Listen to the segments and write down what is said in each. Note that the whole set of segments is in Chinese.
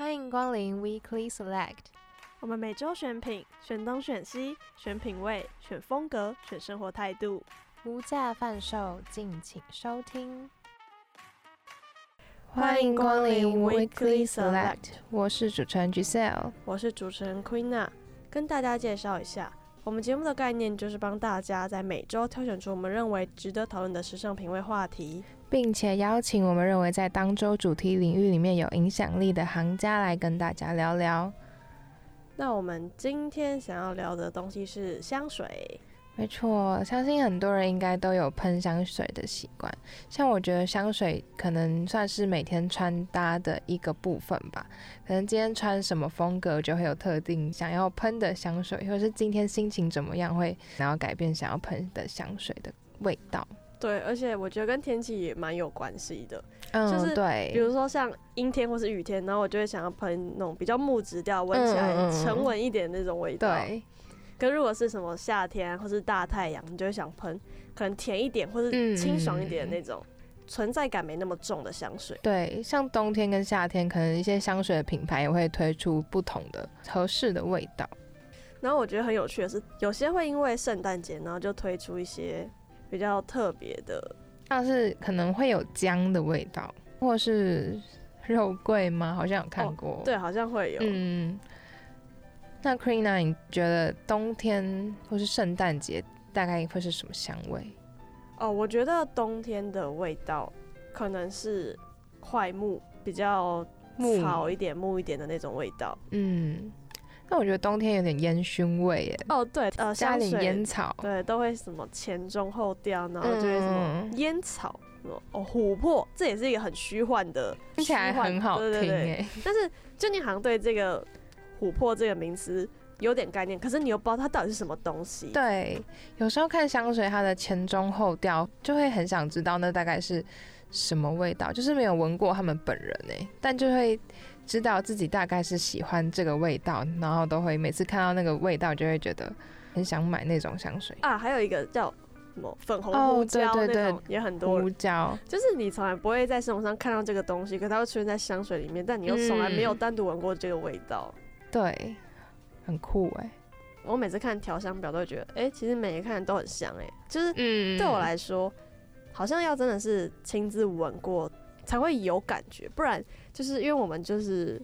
欢迎光临 Weekly Select。我们每周选品，选东选西，选品味，选风格，选生活态度，无价贩售，敬请收听。欢迎光临 Weekly Select。我是主持人 Giselle，我是主持人 Queena，跟大家介绍一下，我们节目的概念就是帮大家在每周挑选出我们认为值得讨论的时尚品味话题，并且邀请我们认为在当周主题领域里面有影响力的行家来跟大家聊聊。那我们今天想要聊的东西是香水。没错，相信很多人应该都有喷香水的习惯。像我觉得香水可能算是每天穿搭的一个部分吧。可能今天穿什么风格，就会有特定想要喷的香水，或者是今天心情怎么样，会想要改变想要喷的香水的味道。对，而且我觉得跟天气也蛮有关系的。嗯，就是对，比如说像阴天或是雨天，然后我就会想要喷那种比较木质调、闻起来沉稳一点的那种味道。对。可如果是什么夏天或是大太阳，你就会想喷可能甜一点或是清爽一点的那种，存在感没那么重的香水。对，像冬天跟夏天，可能一些香水的品牌也会推出不同的合适的味道。然后我觉得很有趣的是，有些会因为圣诞节，然后就推出一些。比较特别的，像是可能会有姜的味道，或是肉桂吗？好像有看过，对，好像会有。嗯，那 c r e e n a 你觉得冬天或是圣诞节大概会是什么香味？哦，我觉得冬天的味道可能是快木，比较草一点、木一点的那种味道。嗯。那我觉得冬天有点烟熏味耶。哦，对，呃，加点烟草，对，都会什么前中后调，然后就会什么烟草，哦，琥珀，这也是一个很虚幻的，听起来很好听哎。但是就你好像对这个琥珀这个名词有点概念，可是你又不知道它到底是什么东西。对，有时候看香水它的前中后调，就会很想知道那大概是什么味道，就是没有闻过他们本人哎，但就会。知道自己大概是喜欢这个味道，然后都会每次看到那个味道就会觉得很想买那种香水啊。还有一个叫什么粉红胡椒那种也很多，胡椒就是你从来不会在生活上看到这个东西，可它会出现在香水里面，但你又从来没有单独闻过这个味道。对，很酷哎！我每次看调香表都会觉得，哎，其实每一个看都很香哎，就是对我来说，好像要真的是亲自闻过。才会有感觉，不然就是因为我们就是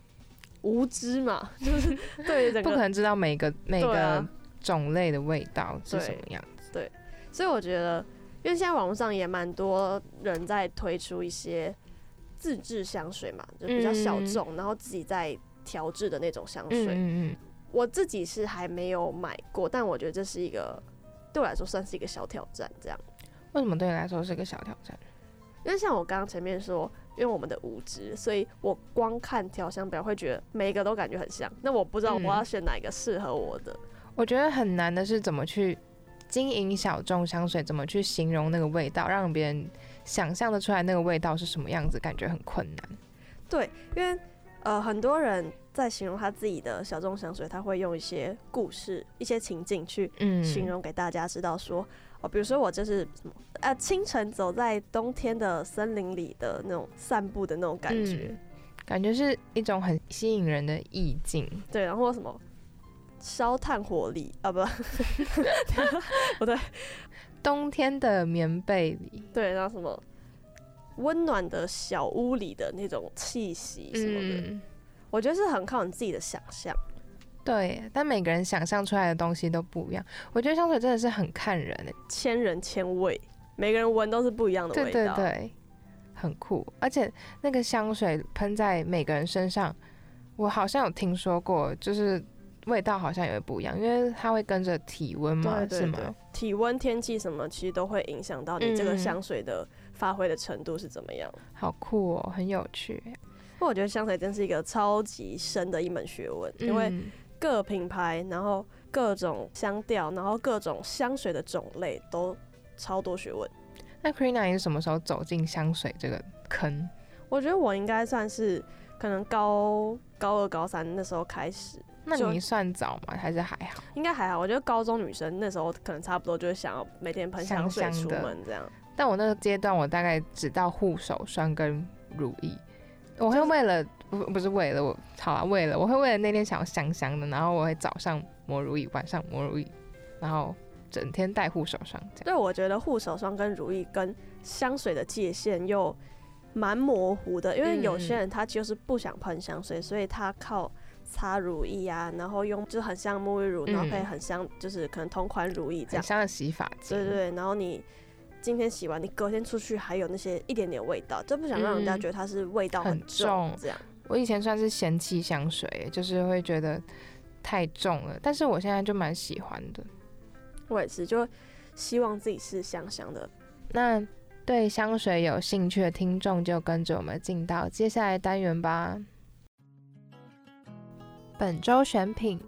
无知嘛，就是对不可能知道每个每个种类的味道是什么样子。对，所以我觉得，因为现在网络上也蛮多人在推出一些自制香水嘛，就比较小众，然后自己在调制的那种香水。嗯嗯。我自己是还没有买过，但我觉得这是一个对我来说算是一个小挑战。这样，为什么对你来说是一个小挑战？因为像我刚刚前面说，因为我们的无知，所以我光看调香表会觉得每一个都感觉很像。那我不知道我要选哪一个适合我的。我觉得很难的是怎么去经营小众香水，怎么去形容那个味道，让别人想象的出来那个味道是什么样子，感觉很困难。对，因为呃很多人在形容他自己的小众香水，他会用一些故事、一些情境去形容给大家知道说。哦，比如说我就是什么呃，清晨走在冬天的森林里的那种散步的那种感觉，感觉是一种很吸引人的意境。对，然后什么烧炭火里啊，不，不对，冬天的棉被里，对，然后什么温暖的小屋里的那种气息什么的，我觉得是很靠你自己的想象。对，但每个人想象出来的东西都不一样。我觉得香水真的是很看人，千人千味，每个人闻都是不一样的味道。对对对，很酷。而且那个香水喷在每个人身上，我好像有听说过，就是味道好像也会不一样，因为它会跟着体温嘛，是吗？体温、天气什么，其实都会影响到你这个香水的发挥的程度是怎么样。好酷哦，很有趣。不过我觉得香水真是一个超级深的一门学问，因为。各品牌，然后各种香调，然后各种香水的种类都超多学问。那 Krina 你是什么时候走进香水这个坑？我觉得我应该算是可能高高二、高三那时候开始。那你算早吗？还是还好？应该还好。我觉得高中女生那时候可能差不多就是想要每天喷香水出门这样。但我那个阶段，我大概只到护手霜跟乳液。我会为了不不是为了我，好啊，为了我会为了那天想要香香的，然后我会早上抹乳液，晚上抹乳液，然后整天带护手霜。对，我觉得护手霜跟乳液跟香水的界限又蛮模糊的，因为有些人他就是不想喷香水，所以他靠擦乳液啊，然后用就很像沐浴乳，然后可以很香，就是可能同款乳液这样。香的洗发精。对对，然后你。今天洗完，你隔天出去还有那些一点点味道，就不想让人家觉得它是味道很重。这样，我以前算是嫌弃香水，就是会觉得太重了，但是我现在就蛮喜欢的。我也是，就希望自己是香香的。那对香水有兴趣的听众，就跟着我们进到接下来单元吧。本周选品。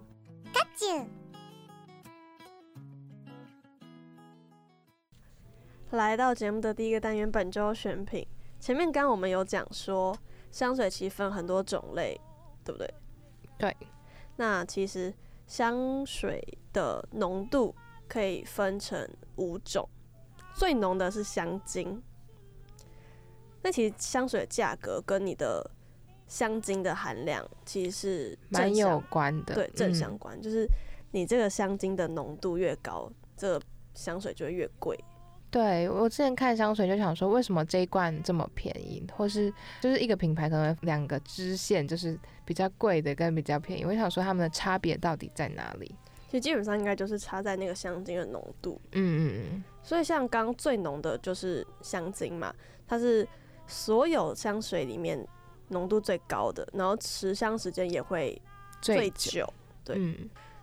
来到节目的第一个单元，本周选品。前面刚我们有讲说，香水其实分很多种类，对不对？对。那其实香水的浓度可以分成五种，最浓的是香精。那其实香水的价格跟你的香精的含量其实是蛮有关的，对，正相关。就是你这个香精的浓度越高，这香水就会越贵。对我之前看香水就想说，为什么这一罐这么便宜，或是就是一个品牌可能两个支线就是比较贵的跟比较便宜，我想说他们的差别到底在哪里？其实基本上应该就是差在那个香精的浓度。嗯嗯嗯。所以像刚最浓的就是香精嘛，它是所有香水里面浓度最高的，然后持香时间也会最久。对，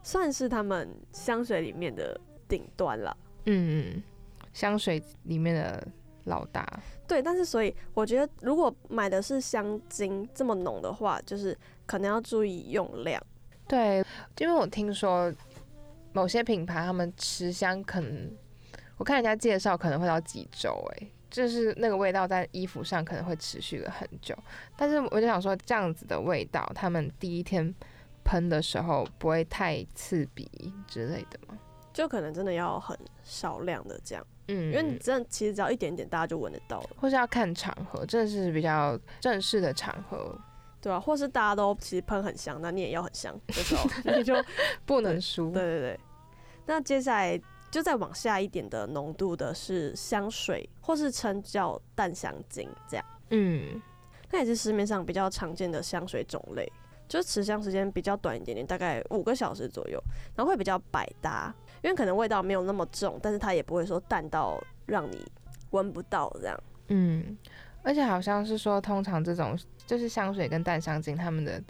算是他们香水里面的顶端了。嗯嗯。香水里面的老大，对，但是所以我觉得，如果买的是香精这么浓的话，就是可能要注意用量。对，因为我听说某些品牌他们持香可能，我看人家介绍可能会到几周，哎，就是那个味道在衣服上可能会持续了很久。但是我就想说，这样子的味道，他们第一天喷的时候不会太刺鼻之类的吗？就可能真的要很少量的这样。嗯，因为你真的其实只要一点点，大家就闻得到了。或是要看场合，真的是比较正式的场合，对啊，或是大家都其实喷很香，那你也要很香的时候，你就不能输。对对对。那接下来就再往下一点的浓度的是香水，或是称叫淡香精这样。嗯，那也是市面上比较常见的香水种类，就是持香时间比较短一点点，大概五个小时左右，然后会比较百搭。因为可能味道没有那么重，但是它也不会说淡到让你闻不到这样。嗯，而且好像是说，通常这种就是香水跟淡香精，它们的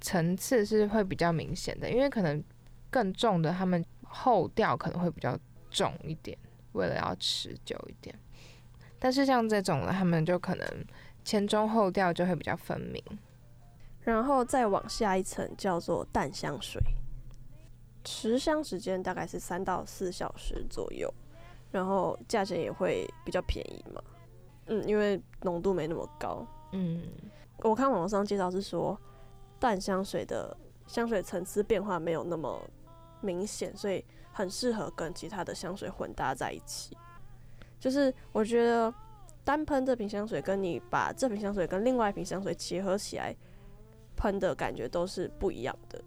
层次是会比较明显的，因为可能更重的，它们后调可能会比较重一点，为了要持久一点。但是像这种的，它们就可能前中后调就会比较分明。然后再往下一层叫做淡香水。持香时间大概是三到四小时左右，然后价钱也会比较便宜嘛。嗯，因为浓度没那么高。嗯，我看网上介绍是说，淡香水的香水层次变化没有那么明显，所以很适合跟其他的香水混搭在一起。就是我觉得单喷这瓶香水，跟你把这瓶香水跟另外一瓶香水结合起来喷的感觉都是不一样的。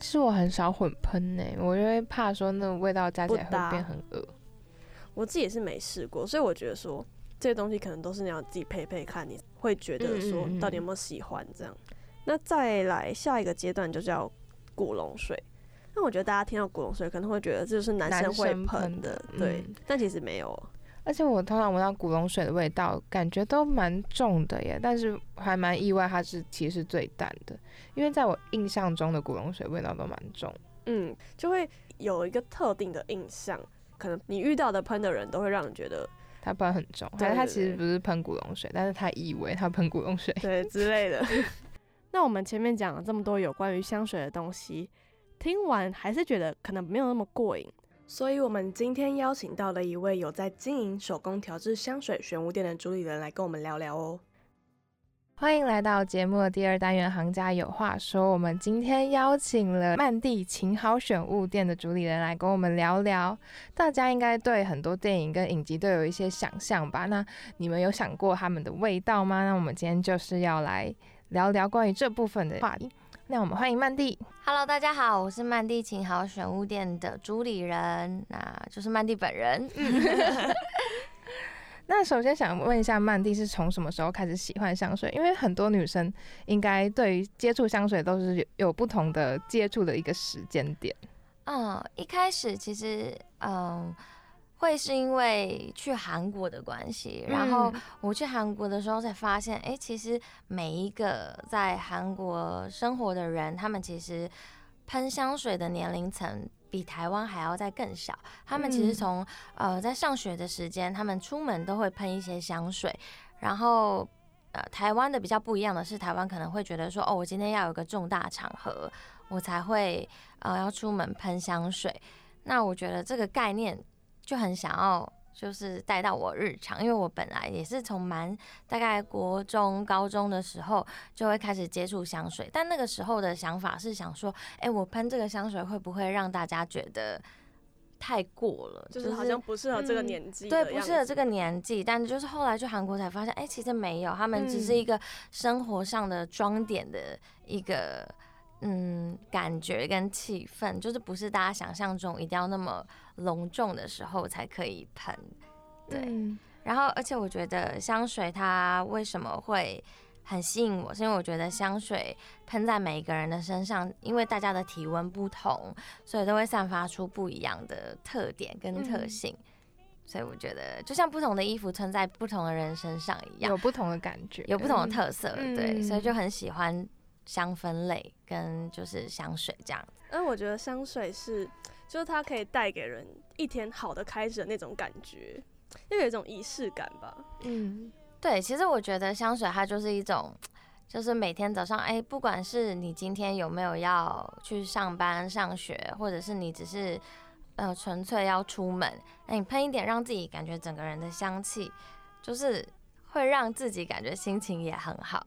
其实我很少混喷呢，我因为怕说那个味道加起来会变很恶。我自己也是没试过，所以我觉得说这些东西可能都是你要自己配配看，你会觉得说到底有没有喜欢这样。那再来下一个阶段就叫古龙水，那我觉得大家听到古龙水可能会觉得这就是男生会喷的，对，但其实没有。而且我通常闻到古龙水的味道，感觉都蛮重的耶，但是还蛮意外，它是其实最淡的，因为在我印象中的古龙水味道都蛮重，嗯，就会有一个特定的印象，可能你遇到的喷的人都会让你觉得它喷很重，但是它其实不是喷古龙水，但是他以为他喷古龙水，对 之类的。那我们前面讲了这么多有关于香水的东西，听完还是觉得可能没有那么过瘾。所以，我们今天邀请到了一位有在经营手工调制香水玄武店的主理人来跟我们聊聊哦。欢迎来到节目的第二单元《行家有话说》。我们今天邀请了曼蒂琴好选物店的主理人来跟我们聊聊。大家应该对很多电影跟影集都有一些想象吧？那你们有想过他们的味道吗？那我们今天就是要来聊聊关于这部分的话题。那我们欢迎曼蒂。Hello，大家好，我是曼蒂琴好选物店的主理人，那就是曼蒂本人。那首先想问一下，曼蒂是从什么时候开始喜欢香水？因为很多女生应该对于接触香水都是有有不同的接触的一个时间点。嗯，一开始其实嗯会是因为去韩国的关系，然后我去韩国的时候才发现，哎，其实每一个在韩国生活的人，他们其实喷香水的年龄层。比台湾还要再更小，他们其实从呃在上学的时间，他们出门都会喷一些香水。然后呃台湾的比较不一样的是，台湾可能会觉得说，哦，我今天要有个重大场合，我才会呃要出门喷香水。那我觉得这个概念就很想要。就是带到我日常，因为我本来也是从蛮大概国中、高中的时候就会开始接触香水，但那个时候的想法是想说，哎，我喷这个香水会不会让大家觉得太过了？就是好像不适合这个年纪。对，不适合这个年纪。但就是后来去韩国才发现，哎，其实没有，他们只是一个生活上的装点的一个嗯感觉跟气氛，就是不是大家想象中一定要那么。隆重的时候才可以喷，对。然后，而且我觉得香水它为什么会很吸引我，是因为我觉得香水喷在每一个人的身上，因为大家的体温不同，所以都会散发出不一样的特点跟特性。所以我觉得，就像不同的衣服穿在不同的人身上一样，有不同的感觉，有不同的特色。对，所以就很喜欢香氛类跟就是香水这样。嗯，我觉得香水是。就是它可以带给人一天好的开始的那种感觉，又有一种仪式感吧。嗯，对，其实我觉得香水它就是一种，就是每天早上，哎，不管是你今天有没有要去上班、上学，或者是你只是呃纯粹要出门，那你喷一点，让自己感觉整个人的香气，就是会让自己感觉心情也很好。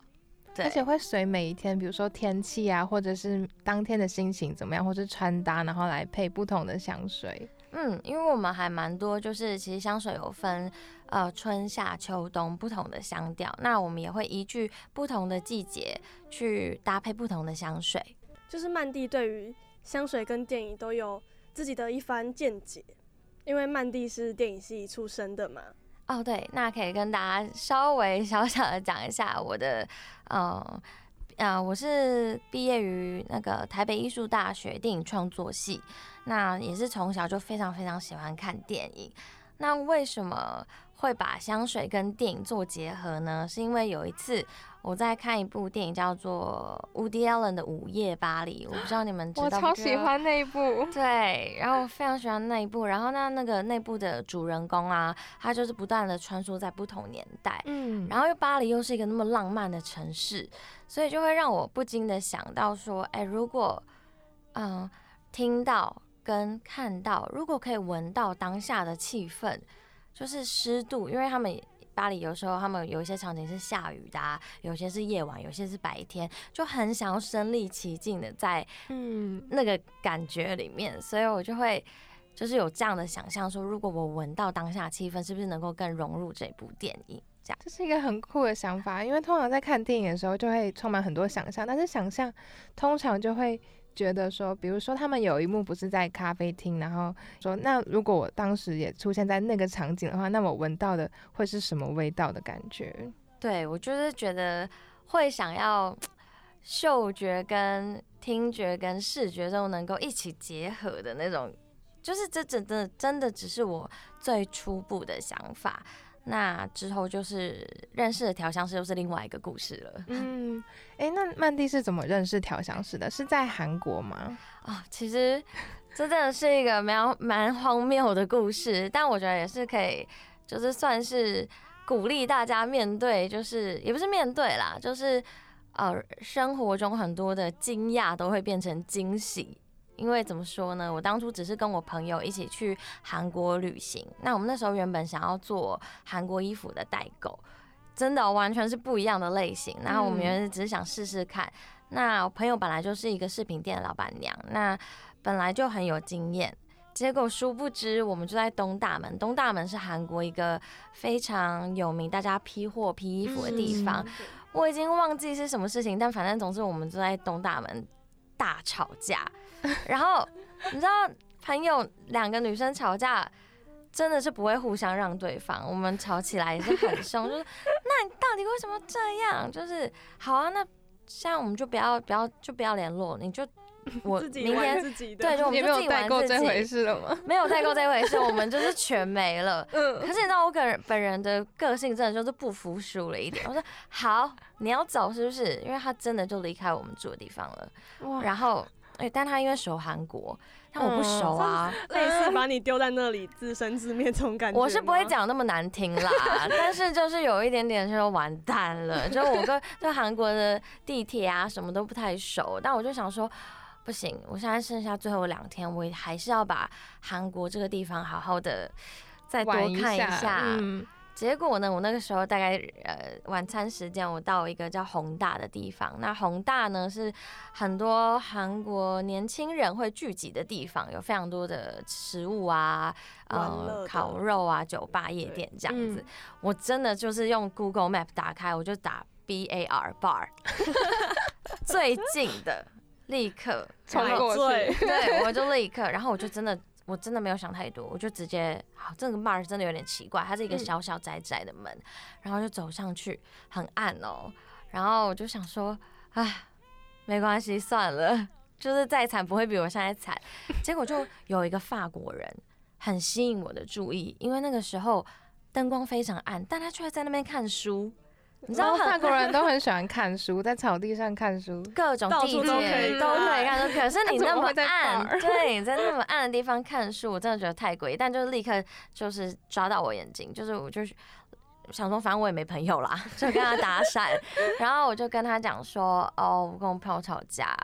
而且会随每一天，比如说天气啊，或者是当天的心情怎么样，或是穿搭，然后来配不同的香水。嗯，因为我们还蛮多，就是其实香水有分呃春夏秋冬不同的香调，那我们也会依据不同的季节去搭配不同的香水。就是曼蒂对于香水跟电影都有自己的一番见解，因为曼蒂是电影系出身的嘛。哦，对，那可以跟大家稍微 小小的讲一下我的，嗯，啊，我是毕业于那个台北艺术大学电影创作系，那也是从小就非常非常喜欢看电影。那为什么会把香水跟电影做结合呢？是因为有一次。我在看一部电影，叫做《Woody Allen 的午夜巴黎》，我不知道你们知道我超喜欢那一部。对，然后我非常喜欢那一部。然后那那个那部的主人公啊，他就是不断的穿梭在不同年代。嗯。然后又巴黎又是一个那么浪漫的城市，所以就会让我不禁的想到说，哎，如果嗯听到跟看到，如果可以闻到当下的气氛，就是湿度，因为他们。巴黎有时候他们有一些场景是下雨的，有些是夜晚，有些是白天，就很想要身临其境的在嗯那个感觉里面，所以我就会就是有这样的想象，说如果我闻到当下气氛，是不是能够更融入这部电影？这样这是一个很酷的想法，因为通常在看电影的时候就会充满很多想象，但是想象通常就会。觉得说，比如说他们有一幕不是在咖啡厅，然后说，那如果我当时也出现在那个场景的话，那我闻到的会是什么味道的感觉？对我就是觉得会想要嗅觉跟听觉跟视觉都能够一起结合的那种，就是这真的真的只是我最初步的想法。那之后就是认识的调香师，又是另外一个故事了。嗯，哎，那曼蒂是怎么认识调香师的？是在韩国吗？啊，其实这真的是一个蛮蛮荒谬的故事，但我觉得也是可以，就是算是鼓励大家面对，就是也不是面对啦，就是呃生活中很多的惊讶都会变成惊喜。因为怎么说呢？我当初只是跟我朋友一起去韩国旅行。那我们那时候原本想要做韩国衣服的代购，真的完全是不一样的类型。然后我们原来只是想试试看。那我朋友本来就是一个饰品店的老板娘，那本来就很有经验。结果殊不知，我们就在东大门。东大门是韩国一个非常有名、大家批货、批衣服的地方。我已经忘记是什么事情，但反正总之我们就在东大门大吵架。然后你知道，朋友两个女生吵架。真的是不会互相让对方，我们吵起来也是很凶，就是那你到底为什么这样？就是好啊，那现在我们就不要不要就不要联络，你就我 明天对，就我们就自己玩自己。这回事了吗？没有代购这回事，我们 就是全没了。嗯。可是你知道我个人本人的个性真的就是不服输了一点。我说好，你要走是不是？因为他真的就离开我们住的地方了。哇。然后哎，但他因为熟韩国。但我不熟啊，类似把你丢在那里自生自灭这种感觉。我是不会讲那么难听啦，但是就是有一点点就完蛋了，就我跟对韩国的地铁啊什么都不太熟，但我就想说，不行，我现在剩下最后两天，我还是要把韩国这个地方好好的再多看一下。结果呢，我那个时候大概呃晚餐时间，我到一个叫宏大的地方。那宏大呢是很多韩国年轻人会聚集的地方，有非常多的食物啊，呃烤肉啊，酒吧、夜店这样子。我真的就是用 Google Map 打开，我就打 B A R bar，最近的立刻冲过去，对，我就立刻，然后我就真的。我真的没有想太多，我就直接好，这个 bar 真的有点奇怪，它是一个小小窄窄的门，然后就走上去，很暗哦，然后我就想说，唉，没关系，算了，就是再惨不会比我现在惨。结果就有一个法国人很吸引我的注意，因为那个时候灯光非常暗，但他却在那边看书。你知道法国人都很喜欢看书，在草地上看书，各种地点都可以看。可是你 那么暗，对，你在那么暗的地方看书，我真的觉得太诡异。但就是立刻就是抓到我眼睛，就是我就是想说，反正我也没朋友啦，就跟他搭讪。然后我就跟他讲说，哦，我跟我朋友吵架，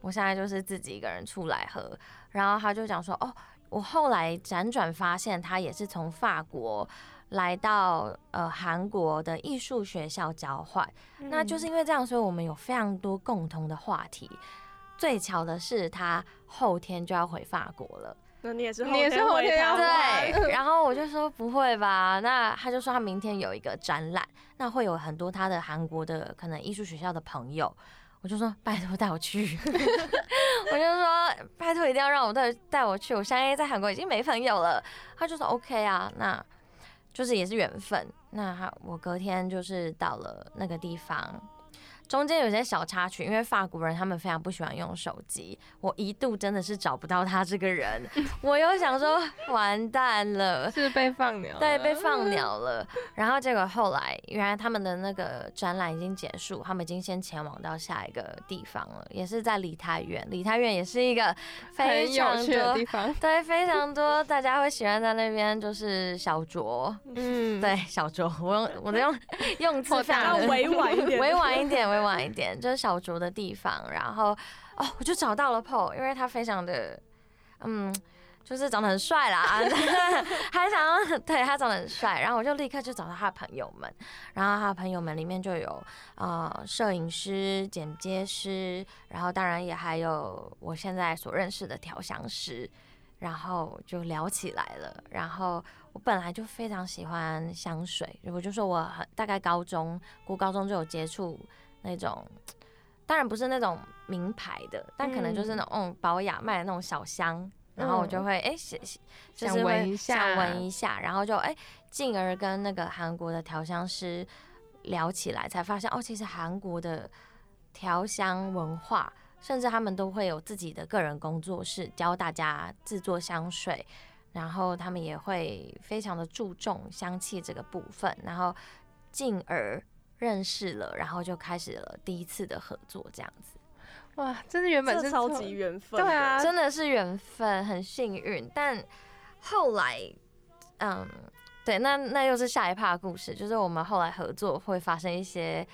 我现在就是自己一个人出来喝。然后他就讲说，哦，我后来辗转发现，他也是从法国。来到呃韩国的艺术学校交换，那就是因为这样，所以我们有非常多共同的话题。最巧的是，他后天就要回法国了。那你也是，你也是后天要对。然后我就说不会吧？那他就说他明天有一个展览，那会有很多他的韩国的可能艺术学校的朋友。我就说拜托带我去。我就说拜托一定要让我带带我去。我相信在韩国已经没朋友了。他就说 OK 啊，那。就是也是缘分，那我隔天就是到了那个地方。中间有些小插曲，因为法国人他们非常不喜欢用手机，我一度真的是找不到他这个人，我又想说完蛋了，是被放鸟，对，被放 鸟了。然后结果后来，原来他们的那个展览已经结束，他们已经先前往到下一个地方了，也是在梨泰院。梨泰院也是一个非常多的地方，对，非常多大家会喜欢在那边就是小酌，嗯，对，小酌，我用我的用 用词非常委婉一点，委婉一点。会晚一点，就是小酌的地方，然后哦，我就找到了 Paul，因为他非常的，嗯，就是长得很帅啦，还想要对他长得很帅，然后我就立刻就找到他的朋友们，然后他的朋友们里面就有啊摄影师、剪接师，然后当然也还有我现在所认识的调香师，然后就聊起来了，然后我本来就非常喜欢香水，我就说我很大概高中过高中就有接触。那种当然不是那种名牌的，但可能就是那种保养卖的那种小香，然后我就会哎想想闻一下，想闻一下，然后就哎进而跟那个韩国的调香师聊起来，才发现哦，其实韩国的调香文化，甚至他们都会有自己的个人工作室，教大家制作香水，然后他们也会非常的注重香气这个部分，然后进而。认识了，然后就开始了第一次的合作，这样子。哇，真的原本是超级缘分，对啊，真的是缘分，很幸运。但后来，嗯，对，那那又是下一趴的故事，就是我们后来合作会发生一些，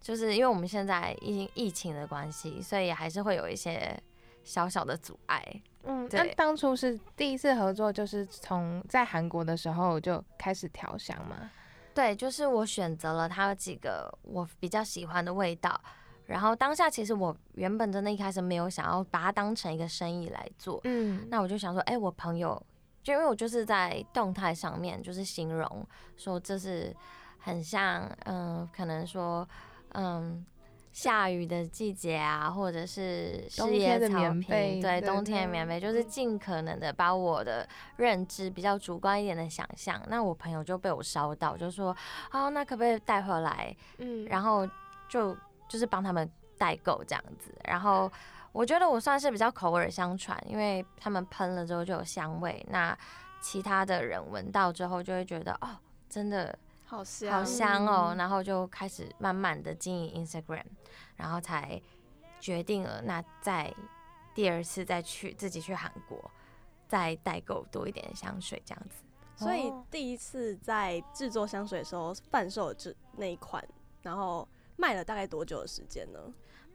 就是因为我们现在疫疫情的关系，所以还是会有一些小小的阻碍。嗯，那当初是第一次合作，就是从在韩国的时候就开始调香吗？对，就是我选择了它几个我比较喜欢的味道。然后当下其实我原本真的一开始没有想要把它当成一个生意来做，嗯，那我就想说，哎，我朋友，就因为我就是在动态上面就是形容说这是很像，嗯，可能说，嗯，下雨的季节啊，或者是冬天的棉被，对，冬天的棉被，就是尽可能的把我的认知比较主观一点的想象，那我朋友就被我烧到，就说，哦，那可不可以带回来？嗯，然后就。就是帮他们代购这样子，然后我觉得我算是比较口耳相传，因为他们喷了之后就有香味，那其他的人闻到之后就会觉得哦，真的好香好香哦，然后就开始慢慢的经营 Instagram，然后才决定了那再第二次再去自己去韩国再代购多一点香水这样子。所以第一次在制作香水的时候贩售这那一款，然后。卖了大概多久的时间呢？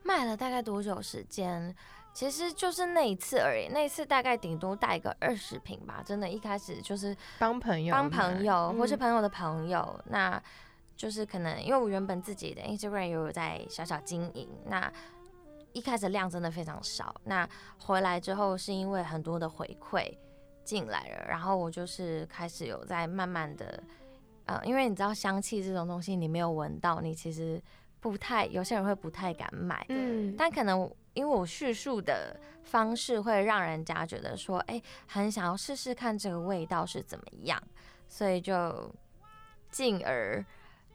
卖了大概多久时间？其实就是那一次而已，那一次大概顶多带个二十瓶吧。真的，一开始就是帮朋友、帮朋友或是朋友的朋友，那就是可能因为我原本自己的 Instagram 也有在小小经营，那一开始量真的非常少。那回来之后是因为很多的回馈进来了，然后我就是开始有在慢慢的，呃，因为你知道香气这种东西，你没有闻到，你其实。不太，有些人会不太敢买，嗯，但可能因为我叙述的方式会让人家觉得说，哎，很想要试试看这个味道是怎么样，所以就进而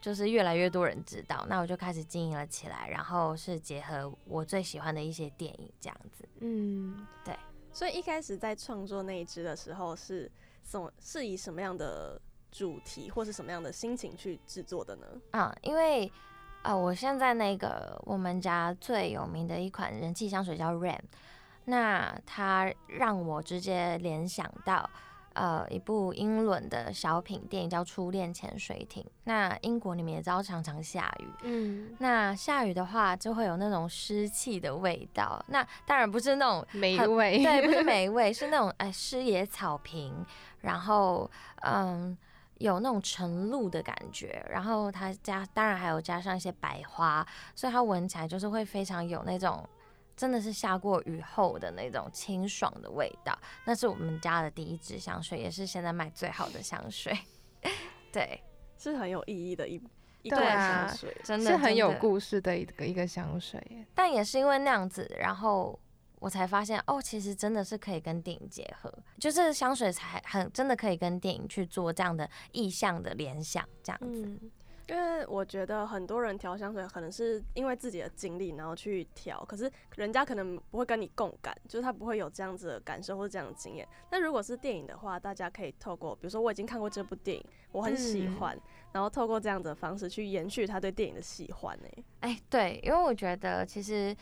就是越来越多人知道，那我就开始经营了起来，然后是结合我最喜欢的一些电影这样子，嗯，对，所以一开始在创作那一支的时候是什么？是以什么样的主题或是什么样的心情去制作的呢？啊，因为。啊，我现在那个我们家最有名的一款人气香水叫 Rain，那它让我直接联想到呃一部英伦的小品电影叫《初恋潜水艇》。那英国你们也知道常常下雨，嗯，那下雨的话就会有那种湿气的味道。那当然不是那种霉味，对，不是 霉味，是那种哎湿野草坪，然后嗯。有那种晨露的感觉，然后它加当然还有加上一些白花，所以它闻起来就是会非常有那种真的是下过雨后的那种清爽的味道。那是我们家的第一支香水，也是现在卖最好的香水。对，是很有意义的一一罐香水，真的是很有故事的一个一个香水。但也是因为那样子，然后。我才发现哦，其实真的是可以跟电影结合，就是香水才很真的可以跟电影去做这样的意象的联想，这样子。因为我觉得很多人调香水可能是因为自己的经历，然后去调，可是人家可能不会跟你共感，就是他不会有这样子的感受或者这样的经验。那如果是电影的话，大家可以透过，比如说我已经看过这部电影，我很喜欢，然后透过这样的方式去延续他对电影的喜欢哎。哎，对，因为我觉得其实。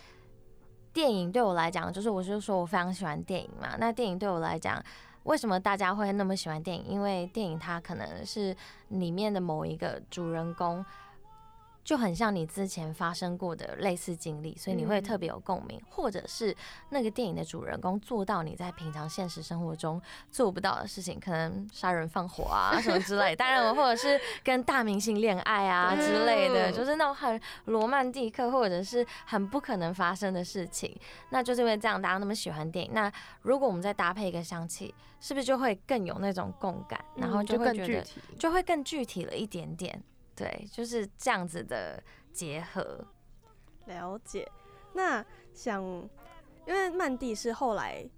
电影对我来讲，就是我是说我非常喜欢电影嘛。那电影对我来讲，为什么大家会那么喜欢电影？因为电影它可能是里面的某一个主人公。就很像你之前发生过的类似经历，所以你会特别有共鸣，或者是那个电影的主人公做到你在平常现实生活中做不到的事情，可能杀人放火啊什么之类。当然，或者是跟大明星恋爱啊之类的，就是那种很罗曼蒂克或者是很不可能发生的事情。那就是因为这样，大家那么喜欢电影。那如果我们再搭配一个香气，是不是就会更有那种共感？然后就会觉得就会更具体了一点点。对，就是这样子的结合。了解。那想，因为曼蒂是后来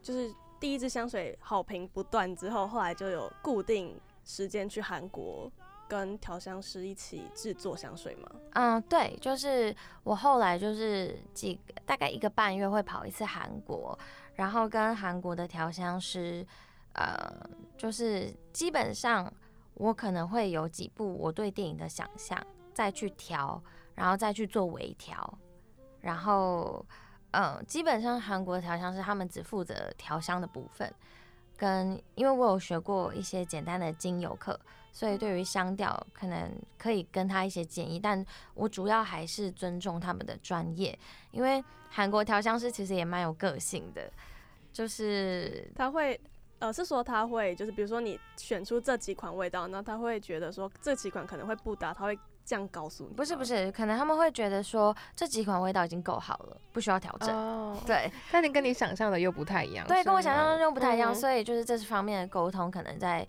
就是第一支香水好评不断之后，后来就有固定时间去韩国跟调香师一起制作香水吗？嗯，对，就是我后来就是几大概一个半月会跑一次韩国，然后跟韩国的调香师，呃，就是基本上。我可能会有几部我对电影的想象，再去调，然后再去做微调，然后，嗯，基本上韩国调香师他们只负责调香的部分，跟因为我有学过一些简单的精油课，所以对于香调可能可以跟他一些建议，但我主要还是尊重他们的专业，因为韩国调香师其实也蛮有个性的，就是他会。呃，是说他会就是比如说你选出这几款味道，那他会觉得说这几款可能会不搭，他会这样告诉你。不是不是，可能他们会觉得说这几款味道已经够好了，不需要调整。哦，对，但你跟你想象的又不太一样。对，跟我想象又不太一样，嗯所以就是这方面的沟通可能在，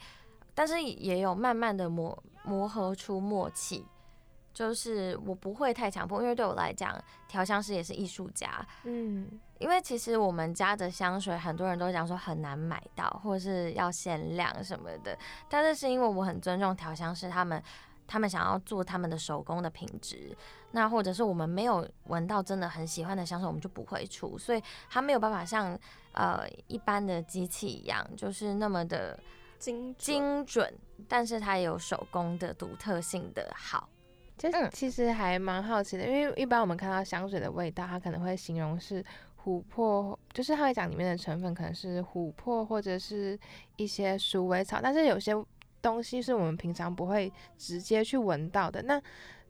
但是也有慢慢的磨磨合出默契。就是我不会太强迫，因为对我来讲，调香师也是艺术家。嗯，因为其实我们家的香水，很多人都讲说很难买到，或者是要限量什么的。但是是因为我很尊重调香师他们，他们想要做他们的手工的品质。那或者是我们没有闻到真的很喜欢的香水，我们就不会出。所以它没有办法像呃一般的机器一样，就是那么的精精准，但是它也有手工的独特性的好。其实嗯其实还蛮好奇的，因为一般我们看到香水的味道，它可能会形容是琥珀，就是它会讲里面的成分可能是琥珀或者是一些鼠尾草，但是有些东西是我们平常不会直接去闻到的。那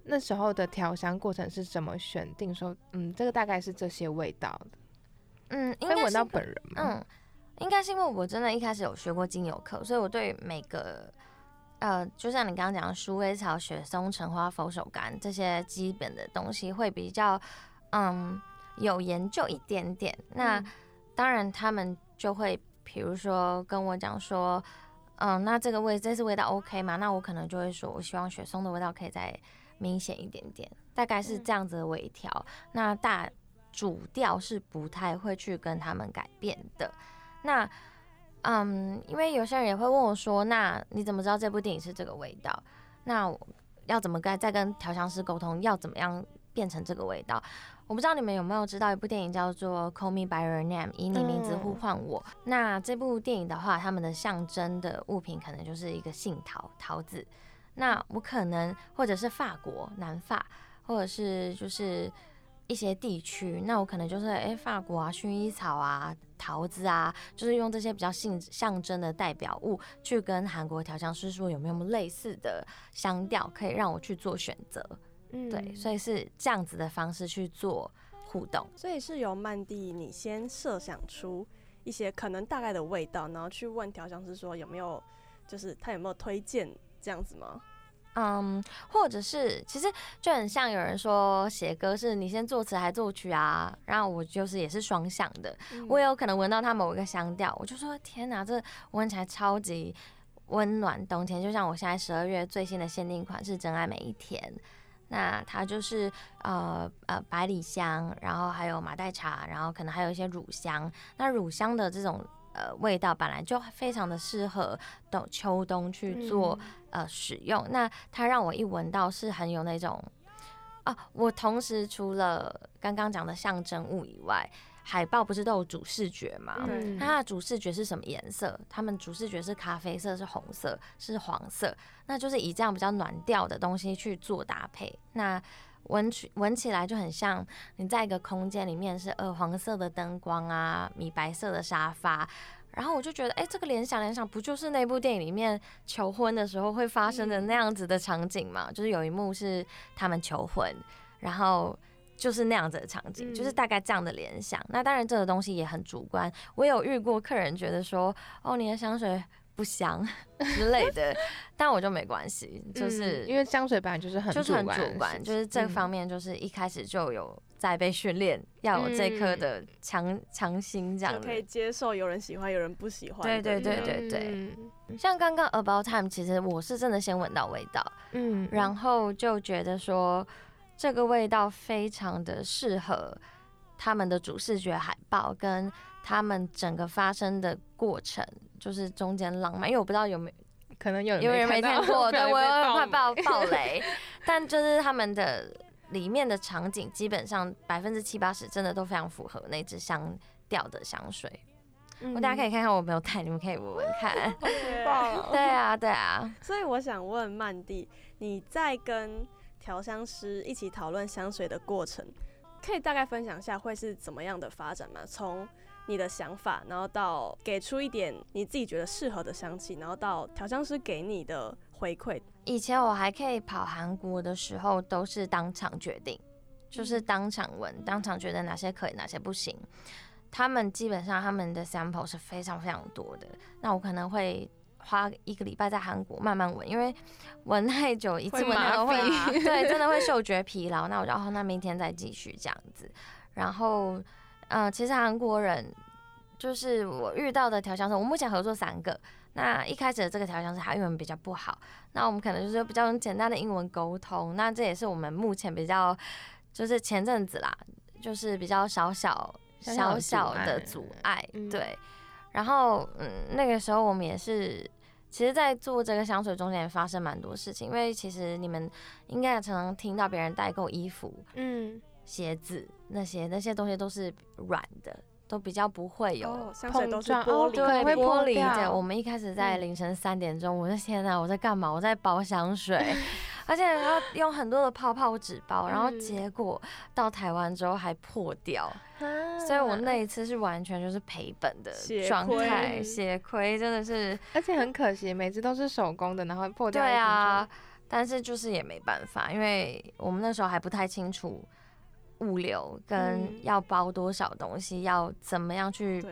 那时候的调香过程是怎么选定说，嗯，这个大概是这些味道的？嗯，应会闻到本人吗？嗯，应该是因为我真的一开始有学过精油课，所以我对每个呃，就像你刚刚讲的鼠尾草、雪松、橙花、佛手柑这些基本的东西会比较嗯有研究一点点。那、嗯当然他们就会比如说跟我讲说。嗯，那这个味这次味道 OK 吗？那我可能就会说，我希望雪松的味道可以再明显一点点，大概是嗯这样子的微调。那大主调是不太会去跟他们改变的。那嗯，因为有些人也会问我说，那你怎么知道这部电影是这个味道？那我要怎么跟再跟调香师沟通，要怎么样变成这个味道？我不知道你们有没有知道一部电影叫做《Call Me by Your Name》，以你名字呼唤我。那这部电影的话，他们的象征的物品可能就是一个杏桃桃子。那我可能或者是法国南法，或者是就是一些地区，那我可能就是诶法国啊薰衣草啊桃子啊，就是用这些比较性象征的代表物去跟韩国调香师说有没有类似的香调，可以让我去做选择。嗯对，所以是这样子的方式去做互动。所以是由曼蒂你先设想出一些可能大概的味道，然后去问调香师说有没有，就是他有没有推荐这样子吗？嗯，或者是其实就很像有人说写歌是你先作词还作曲啊，然后我就是也是双向的，我也有可能闻到它某一个香调，我就说天哪，这闻起来超级温暖冬天，就像我现在十二月最新的限定款是真爱每一天。那它就是呃呃百里香，然后还有马黛茶，然后可能还有一些乳香。那乳香的这种呃味道本来就非常的适合冬秋冬去做、呃使用。那它让我一闻到是很有那种啊，我同时除了刚刚讲的象征物以外，海报不是都有主视觉吗？那它的主视觉是什么颜色？他们主视觉是咖啡色、是红色、是黄色，那就是以这样比较暖调的东西去做搭配。那闻起闻起来就很像你在一个空间里面是鹅黄色的灯光啊，米白色的沙发。然后我就觉得，哎、这个联想联想，不就是那部电影里面求婚的时候会发生的那样子的场景吗？就是有一幕是他们求婚，然后就是那样子的场景，就是嗯大概这样的联想。那当然，这个东西也很主观。我有遇过客人觉得说，哦，你的香水不香 之类的，但我就没关系，就是、嗯因为香水本来就是很就是很主观，就是这方面就是一开始就有在被训练，要有这颗嗯的强强心这样就可以。接受有人喜欢，有人不喜欢对。对对对对嗯像刚刚 About Time，其实我是真的先闻到味道，嗯，然后就觉得说这个味道非常的适合他们的主视觉海报跟他们整个发生的过程，就是中间浪漫。因为我不知道有没有可能有有人没看过，对我不小心被有快爆 爆雷，但就是他们的里面的场景，基本上百分之七八十真的都非常符合那支香调的香水。我大家可以以看看我没有带，你们可以闻闻看。对对啊，对啊，所以我想问曼蒂，你在跟调香师一起讨论香水的过程，可以大概分享一下会是怎么样的发展吗？从你的想法，然后到给出一点你自己觉得适合的香气，然后到调香师给你的回馈。以前我还可以跑韩国的时候，都是当场决定，就是当场闻，当场觉得哪些可以，哪些不行。他们基本上他们的 sample 是非常非常多的。那我可能会花一个礼拜在韩国慢慢闻，因为闻太久一次闻都会 对，真的会嗅觉疲劳。那我然后那明天再继续这样子。然后，嗯，其实韩国人就是我遇到的调香师，我目前合作三个。那一开始的这个调香师他英文比较不好，那我们可能就是比较用简单的英文沟通。那这也是我们目前比较就是前阵子啦，就是比较小小小小的阻碍，对。然后，嗯，那个时候我们也是，其实，在做这个香水中间也发生蛮多事情，因为其实你们应该也常常听到别人代购衣服，嗯，鞋子那些那些东西都是软的。都比较不会有碰撞，哦，对，玻璃的。我们一开始在凌晨三点钟，我的天呐，我在干嘛？我在包香水，而且要用很多的泡泡纸包，然后结果到台湾之后还破掉，所以我那一次是完全就是赔本的状态，血亏真的是，而且很可惜，每次都是手工的，然后破掉。对啊，但是就是也没办法，因为我们那时候还不太清楚。物流跟要包多少东西，要怎么样去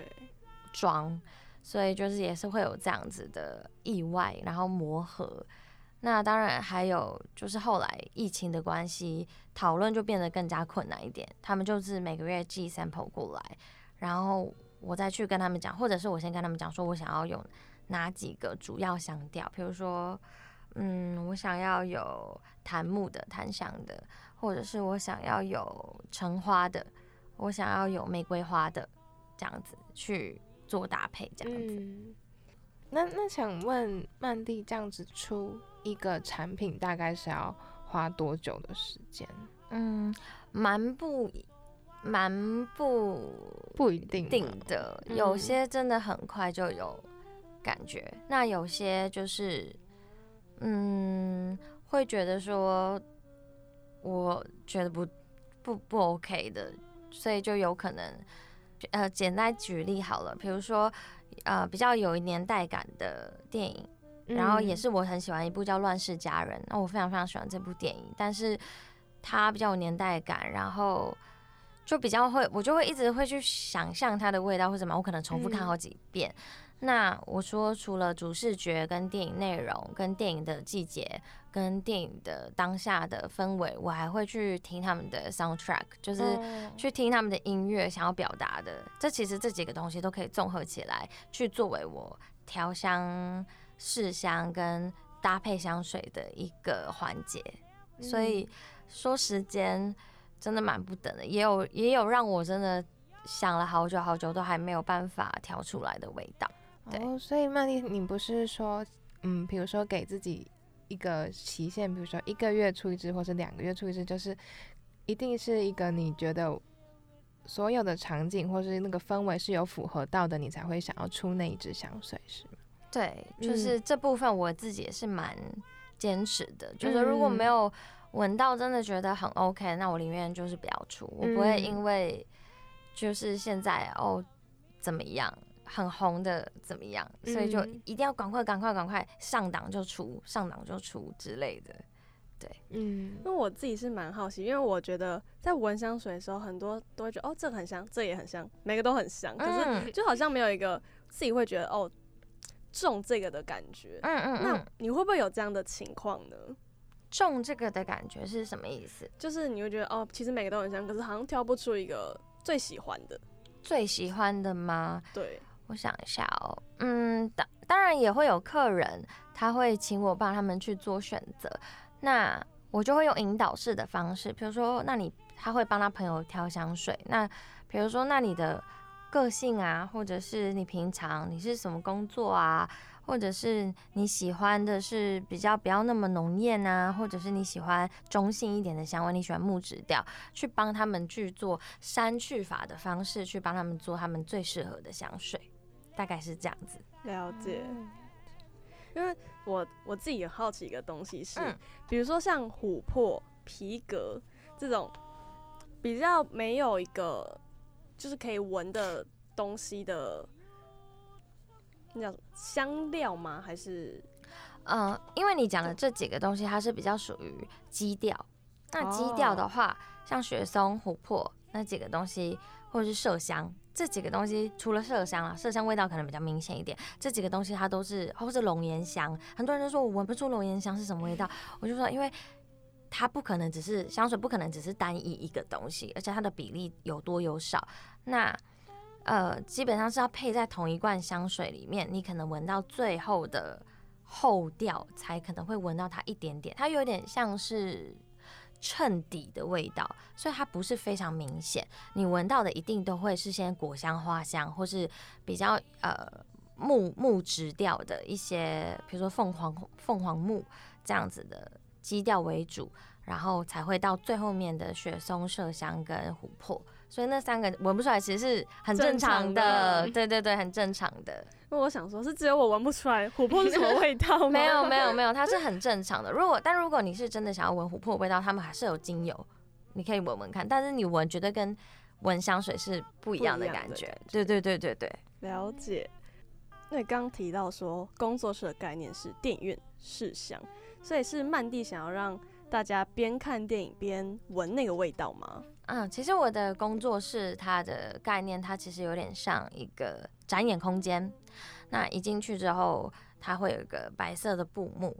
装，所以就是也是会有这样子的意外，然后磨合。那当然还有就是后来疫情的关系，讨论就变得更加困难一点。他们就是每个月寄 sample 过来，然后我再去跟他们讲，或者是我先跟他们讲，说我想要有哪几个主要香调，比如说，嗯，我想要有檀木的、檀香的。或者是我想要有橙花的，我想要有玫瑰花的，这样子去做搭配，这样子。那那想问曼蒂，这样子出一个产品大概是要花多久的时间？嗯，蛮不蛮不不一定定的，有些真的很快就有感觉，那有些就是嗯，会觉得说。我觉得不不不 OK 的，所以就有可能，呃，简单举例好了，比如说，呃，比较有年代感的电影，然后也是我很喜欢一部叫《乱世佳人》，那我非常非常喜欢这部电影，但是它比较有年代感，然后就比较会，我就会一直会去想象它的味道或什么，我可能重复看好几遍。那我说，除了主视觉、跟电影内容、跟电影的季节、跟电影的当下的氛围，我还会去听他们的 soundtrack，就是去听他们的音乐想要表达的。这其实这几个东西都可以综合起来，去作为我调香、试香跟搭配香水的一个环节。所以说时间真的蛮不等的，也有也有让我真的想了好久好久都还没有办法调出来的味道。哦，所以曼丽，你不是说，嗯，比如说给自己一个期限，比如说一个月出一支，或是两个月出一支，就是一定是一个你觉得所有的场景或是那个氛围是有符合到的，你才会想要出那一支香水，是吗？对，就是这部分我自己也是蛮坚持的，就是如果没有闻到真的觉得很 OK，那我宁愿就是不要出，我不会因为就是现在哦怎么样。很红的怎么样？所以就一定要赶快、赶快、赶快上档就出，上档就出之类的。对，嗯，因为我自己是蛮好奇，因为我觉得在闻香水的时候，很多都会觉得哦，这个很香，这也很香，每个都很香，可是就好像没有一个自己会觉得哦中这个的感觉。嗯嗯。那你会不会有这样的情况呢？中这个的感觉是什么意思？就是你会觉得哦，其实每个都很香，可是好像挑不出一个最喜欢的。最喜欢的吗？对。我想一下哦，嗯，当当然也会有客人，他会请我帮他们去做选择，那我就会用引导式的方式，比如说，那你他会帮他朋友挑香水，那比如说，那你的个性啊，或者是你平常你是什么工作啊？或者是你喜欢的是比较不要那么浓艳啊，或者是你喜欢中性一点的香味，你喜欢木质调，去帮他们去做删去法的方式，去帮他们做他们最适合的香水，大概是这样子。了解。因为我我自己也好奇一个东西是，比如说像琥珀、皮革这种比较没有一个就是可以闻的东西的。那叫香料吗？还是，嗯，因为你讲的这几个东西，它是比较属于基调。那基调的话，像雪松、琥珀那几个东西，或者是麝香，这几个东西除了麝香啊，麝香味道可能比较明显一点，这几个东西它都是，或是龙涎香，很多人都说我闻不出龙涎香是什么味道，我就说因为它不可能只是香水，不可能只是单一一个东西，而且它的比例有多有少，那呃基本上是要配在同一罐香水里面，你可能闻到最后的后调才可能会闻到它一点点，它有点像是。衬底的味道，所以它不是非常明显。你闻到的一定都会是先果香、花香，或是比较呃木木质调的一些，比如说凤凰凤凰木这样子的基调为主，然后才会到最后面的雪松、麝香跟琥珀。所以那三个闻不出来，其实是很正常的。对对对，很正常的。因为我想说，是只有我闻不出来琥珀是什么味道吗？没有没有没有，它是很正常的。如果但如果你是真的想要闻琥珀味道，他们还是有精油，你可以闻闻看。但是你闻绝对跟闻香水是不一样的感觉。对对对对对，了解。那你刚刚提到说工作室的概念是电影院试香，所以是曼蒂想要让大家边看电影边闻那个味道吗？嗯，其实我的工作室它的概念，它其实有点像一个展演空间。那一进去之后，它会有一个白色的布幕。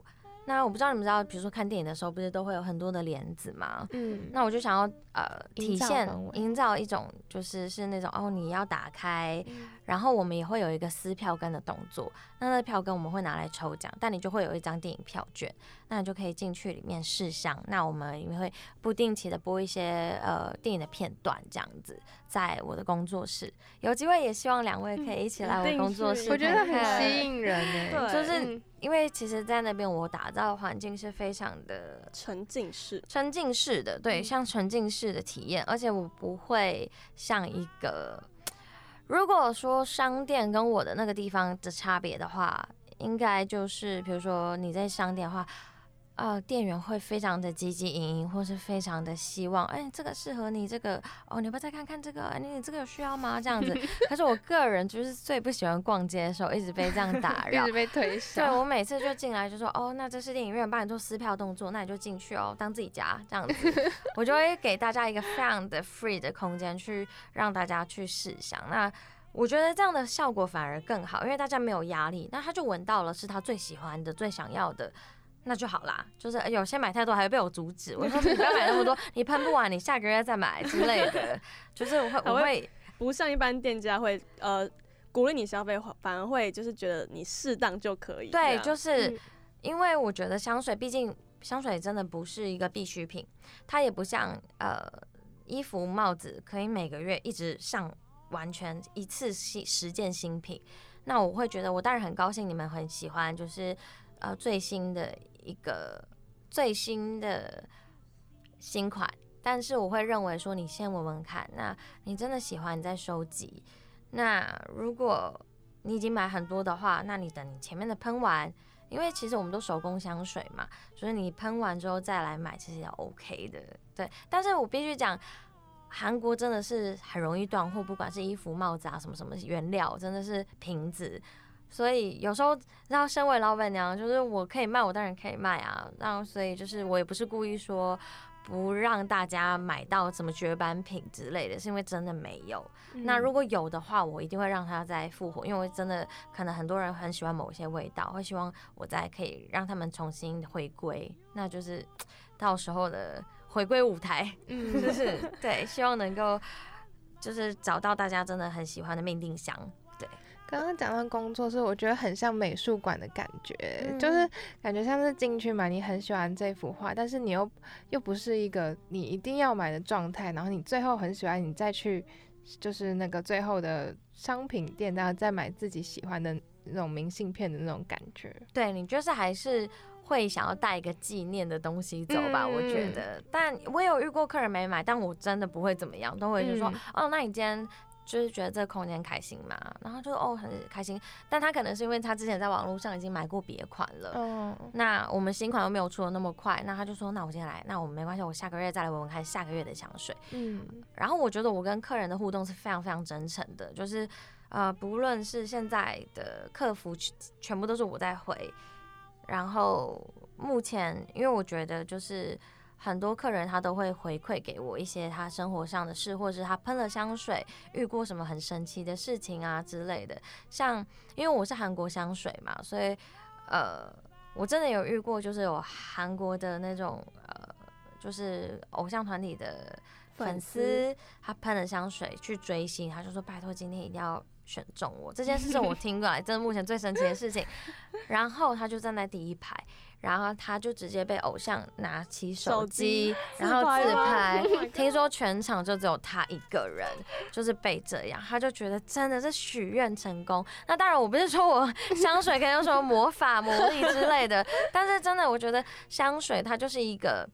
那我不知道你们知道，比如说看电影的时候，不是都会有很多的帘子吗？嗯，那我就想要呃体现营造一种就是是那种哦你要打开，然后我们也会有一个撕票根的动作。那那票根我们会拿来抽奖，但你就会有一张电影票券，那你就可以进去里面试香。那我们也会不定期的播一些呃电影的片段，这样子在我的工作室。有机会也希望两位可以一起来我工作室，我觉得很吸引人 哎，就是。因为其实，在那边我打造的环境是非常的沉浸式、沉浸式的，对，像沉浸式的体验，而且我不会像一个，如果说商店跟我的那个地方的差别的话，应该就是，比如说你在商店的话。呃，店员会非常的积极营营，或是非常的希望，哎，这个适合你，这个哦，你要不要再看看这个？你这个有需要吗？这样子。可是我个人就是最不喜欢逛街的时候，一直被这样打扰，一直被推销。对我每次就进来就说，哦，那这是电影院，帮你做撕票动作，那你就进去哦，当自己家这样子。我就会给大家一个非常的 free 的空间，去让大家去试想。那我觉得这样的效果反而更好，因为大家没有压力，那他就闻到了是他最喜欢的、最想要的。那就好啦，就是有些买太多还会被我阻止。我说你不要买那么多，你喷不完，你下个月再买之类的。就是我会，我会不像一般店家会呃鼓励你消费，反而会就是觉得你适当就可以。对，就是因为我觉得香水，毕竟香水真的不是一个必需品，它也不像呃衣服、帽子可以每个月一直上完全一次新十件新品。那我会觉得，我当然很高兴你们很喜欢，就是呃最新的。一个最新的新款，但是我会认为说，你先闻闻看，那你真的喜欢，你再收集。那如果你已经买很多的话，那你等你前面的喷完，因为其实我们都手工香水嘛，所以你喷完之后再来买，其实也 OK 的。对，但是我必须讲，韩国真的是很容易断货，不管是衣服、帽子啊，什么什么原料，真的是瓶子。所以有时候，然后身为老板娘，就是我可以卖，我当然可以卖啊。然后所以就是我也不是故意说不让大家买到什么绝版品之类的，是因为真的没有。那如果有的话，我一定会让它再复活，因为真的可能很多人很喜欢某些味道，会希望我再可以让他们重新回归。那就是 到时候的回归舞台，嗯，就是对，希望能够就是找到大家真的很喜欢的命定香。刚刚讲到工作室，我觉得很像美术馆的感觉，就是感觉像是进去嘛，你很喜欢这幅画，但是你又又不是一个你一定要买的状态，然后你最后很喜欢，你再去就是那个最后的商品店，然后再买自己喜欢的那种明信片的那种感觉。对你就是还是会想要带一个纪念的东西走吧，我觉得。但我有遇过客人没买，但我真的不会怎么样，都会就说哦，那你今天。就是觉得这个空间开心嘛，然后就哦很开心，但他可能是因为他之前在网络上已经买过别款了，嗯，那我们新款又没有出的那么快，那他就说那我今天来，那我们没关系，我下个月再来闻闻看下个月的香水，嗯，然后我觉得我跟客人的互动是非常非常真诚的，就是呃不论是现在的客服全部都是我在回，然后目前因为我觉得就是很多客人他都会回馈给我一些他生活上的事，或者是他喷了香水遇过什么很神奇的事情啊之类的。像因为我是韩国香水嘛，所以呃，我真的有遇过，就是有韩国的那种呃，就是偶像团体的粉丝，他喷了香水去追星，他就说拜托今天一定要。选中我这件事是我 听过来，真的目前最神奇的事情。然后他就站在第一排，然后他就直接被偶像拿起手机，然后自拍。听说全场就只有他一个人，就是被这样，他就觉得真的是许愿成功。那当然，我不是说我 香水可以用什么魔法魔力之类的，但是真的，我觉得香水它就是一个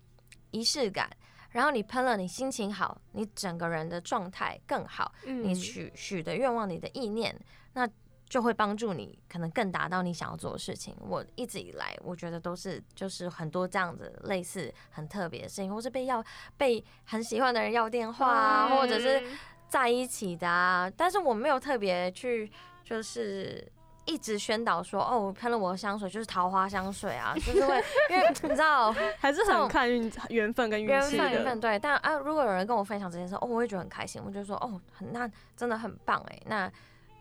仪式感。然后你喷了，你心情好，你整个人的状态更好，你许许的愿望，你的意念，那就会帮助你，可能更达到你想要做的事情。我一直以来，我觉得都是就是很多这样子类似很特别的事情，或是被要被很喜欢的人要电话啊，或者是在一起的啊，但是我没有特别去就是。一直宣导说哦，我喷了我的香水就是桃花香水啊，就是会 因为你知道 还是很看运缘分跟运气缘分缘分对，但啊，如果有人跟我分享这件事，哦，我会觉得很开心，我就说哦，很那真的很棒哎，那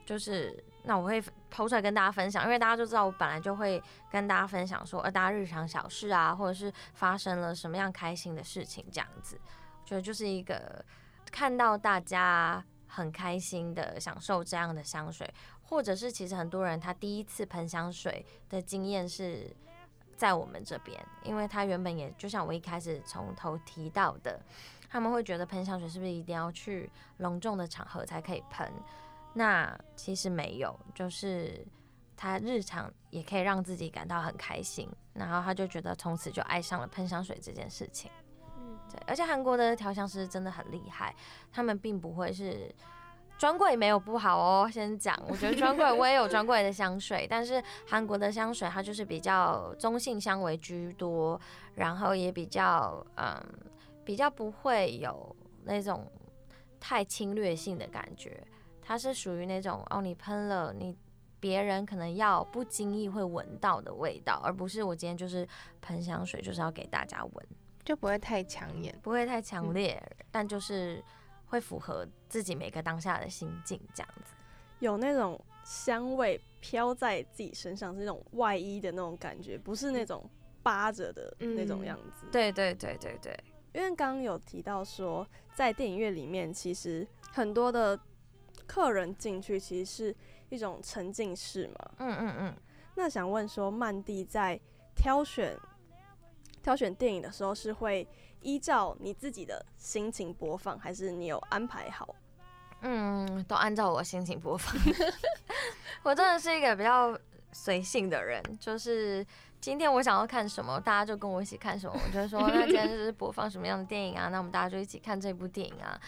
就是那我会抛出来跟大家分享，因为大家就知道我本来就会跟大家分享说，呃，大家日常小事啊，或者是发生了什么样开心的事情这样子，觉得就是一个看到大家很开心的享受这样的香水。或者是其实很多人他第一次喷香水的经验是在我们这边，因为他原本也就像我一开始从头提到的，他们会觉得喷香水是不是一定要去隆重的场合才可以喷？那其实没有，就是他日常也可以让自己感到很开心，然后他就觉得从此就爱上了喷香水这件事情。嗯，对，而且韩国的调香师真的很厉害，他们并不会是。专柜没有不好哦，先讲，我觉得专柜我也有专柜的香水，但是韩国的香水它就是比较中性香味居多，然后也比较嗯比较不会有那种太侵略性的感觉，它是属于那种哦你喷了你别人可能要不经意会闻到的味道，而不是我今天就是喷香水就是要给大家闻，就不会太抢眼，不会太强烈，但就是。会符合自己每个当下的心境，这样子有那种香味飘在自己身上，是那种外衣的那种感觉，不是那种扒着的那种样子。对对对对对，因为刚刚有提到说，在电影院里面，其实很多的客人进去其实是一种沉浸式嘛。嗯嗯嗯。那想问说，曼蒂在挑选挑选电影的时候是会？依照你自己的心情播放，还是你有安排好？嗯，都按照我心情播放。我真的是一个比较随性的人，就是今天我想要看什么，大家就跟我一起看什么。我就说，那今天就是播放什么样的电影啊？那我们大家就一起看这部电影啊。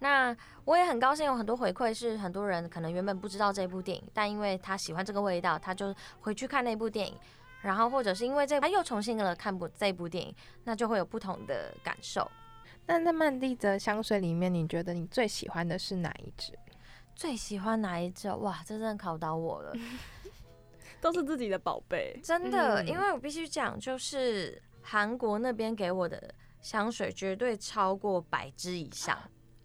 那我也很高兴，有很多回馈是很多人可能原本不知道这部电影，但因为他喜欢这个味道，他就回去看那部电影。然后或者是因为这他又重新了看部这部电影，那就会有不同的感受。那在曼蒂的香水里面，你觉得你最喜欢的是哪一支？最喜欢哪一支？哇，这真的考倒我了，都是自己的宝贝，真的。因为我必须讲，就是韩国那边给我的香水绝对超过百支以上，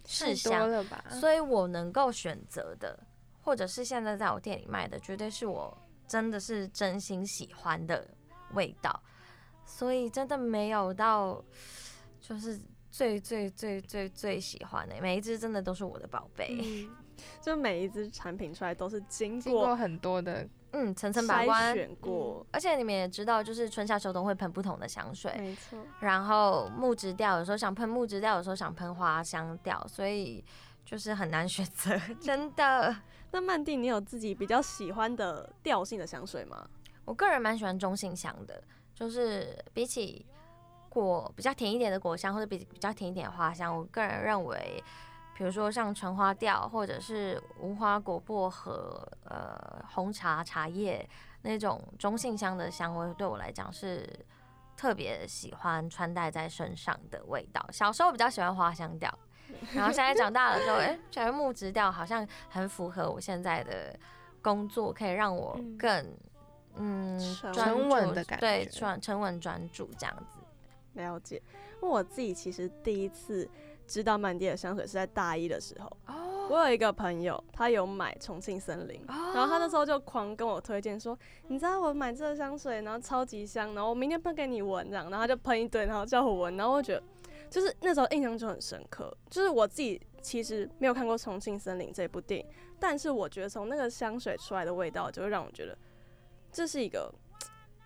是香了吧？所以我能够选择的，或者是现在在我店里卖的，绝对是我。真的是真心喜欢的味道，所以真的没有到就是最最最最最喜欢的每一只，真的都是我的宝贝。就每一只产品出来都是经过很多的嗯层层把关选过，而且你们也知道，就是春夏秋冬会喷不同的香水，没错。然后木质调有时候想喷木质调，有时候想喷花香调，所以就是很难选择，真的。那曼蒂，你有自己比较喜欢的调性的香水吗？我个人蛮喜欢中性香的，就是比起果比较甜一点的果香，或者比比较甜一点的花香，我个人认为，比如说像橙花调，或者是无花果、薄荷、呃红茶、茶叶那种中性香的香味，对我来讲是特别喜欢穿戴在身上的味道。小时候比较喜欢花香调。然后现在长大了之后，哎，觉得木质调好像很符合我现在的工作，可以让我更嗯沉稳的感觉，对，专沉稳专注这样子。了解，我自己其实第一次知道曼蒂的香水是在大一的时候。哦，我有一个朋友，他有买重庆森林，然后他那时候就狂跟我推荐说，你知道我买这个香水，然后超级香，然后我明天喷给你闻这样，然后他就喷一堆，然后叫我闻，然后我觉得就是那时候印象就很深刻。就是我自己其实没有看过重庆森林这部电影，但是我觉得从那个香水出来的味道，就会让我觉得这是一个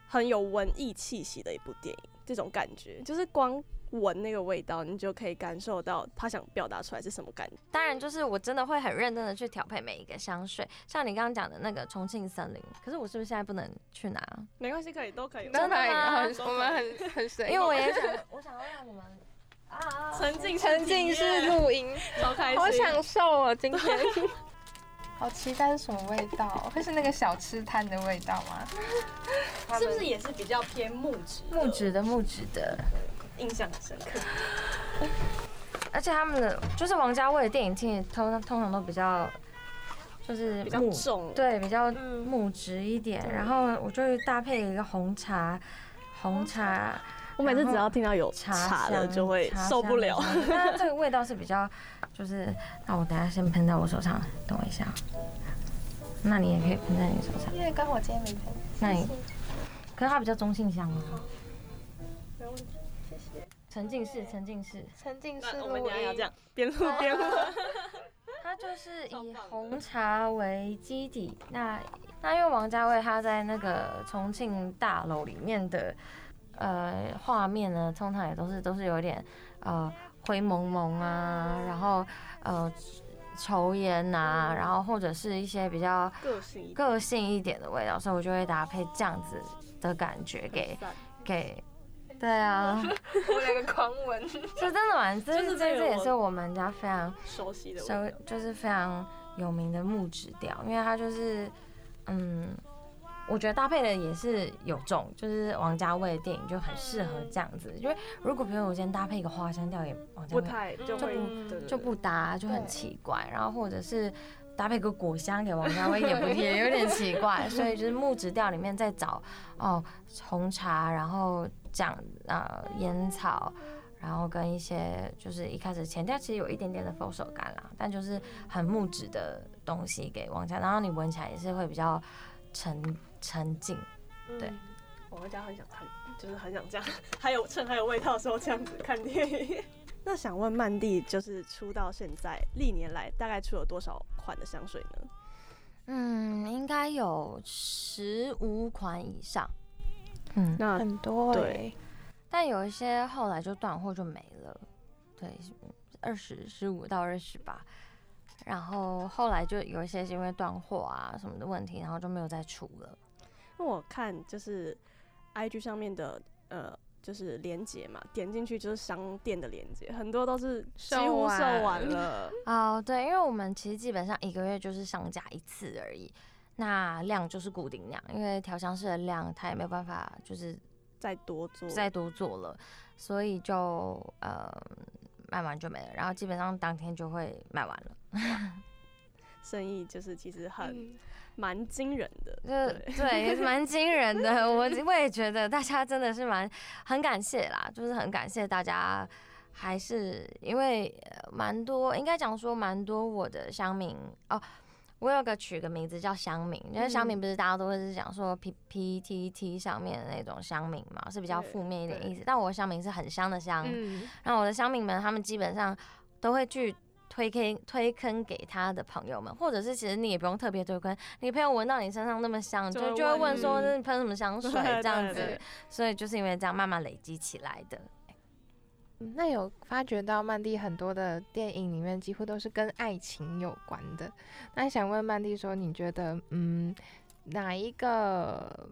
很有文艺气息的一部电影。这种感觉就是光闻那个味道，你就可以感受到他想表达出来是什么感觉。当然，就是我真的会很认真的去调配每一个香水，像你刚刚讲的那个重庆森林。可是我是不是现在不能去拿？没关系，可以，都可以。真的吗？我们很很随因为我也想，我想要让你们 啊沉浸沉浸式录音，超开心，好享受哦，今天。好期待是什么味道？会是那个小吃摊的味道吗？是不是也是比较偏木质？木质的木质的，印象很深刻。而且他们的就是王家卫的电影，厅通通常都比较就是比较重，对，比较木质一点。然后我就搭配一个红茶，红茶。我每次只要听到有茶的就会受不了。那这个味道是比较，就是那我等下先喷在我手上，等我一下。那你也可以喷在你手上。因为刚好今天没喷。那你，可是它比较中性香啊。沉浸式，沉浸式，沉浸式。我们要这样边录边录。它就是以红茶为基底，那那因为王家卫他在那个重庆大楼里面的。呃，画面呢，通常也都是都是有点呃灰蒙蒙啊，然后呃抽烟呐，然后或者是一些比较个性个性一点的味道，所以我就会搭配这样子的感觉给给，对啊，我两个狂吻，是真的蛮，这是这这也是我们家非常熟悉的，熟就是非常有名的木质调，因为它就是嗯。我觉得搭配的也是有重，就是王家卫的电影就很适合这样子。因为如果比如我今天搭配一个花香调，也王家卫不太就不就不搭，就很奇怪。然后或者是搭配个果香给王家卫，也不也有点奇怪。所以就是木质调里面再找哦红茶，然后讲呃烟草，然后跟一些就是一开始前调其实有一点点的佛手柑啦，但就是很木质的东西给王家，然后你闻起来也是会比较沉。沉静，对，我回家很想看，就是很想这样，还有趁还有味道的时候这样子看电影。那想问曼蒂，就是出到现在历年来大概出了多少款的香水呢？嗯，应该有十五款以上。嗯，那很多对，但有一些后来就断货就没了。对，二十十五到二十吧。然后后来就有一些是因为断货啊什么的问题，然后就没有再出了。那我看就是，IG 上面的呃，就是链接嘛，点进去就是商店的链接，很多都是几乎售完了。哦，对，因为我们其实基本上一个月就是上架一次而已，那量就是固定量，因为调香师的量他也没有办法就是再多做再多做了，所以就呃卖完就没了，然后基本上当天就会卖完了，生意就是其实很。蛮惊人的，对对，也是蛮惊人的。我 我也觉得大家真的是蛮很感谢啦，就是很感谢大家，还是因为蛮多，应该讲说蛮多我的乡民哦。我有个取个名字叫乡民，因为乡民不是大家都会是讲说 P P T T 上面的那种乡民嘛，是比较负面一点意思。但我的乡民是很香的香，然后我的乡民们他们基本上都会去。推坑推坑给他的朋友们，或者是其实你也不用特别推坑，你朋友闻到你身上那么香，就就会问说你喷什么香水 这样子，所以就是因为这样慢慢累积起来的。那有发觉到曼蒂很多的电影里面几乎都是跟爱情有关的，那想问曼蒂说，你觉得嗯哪一个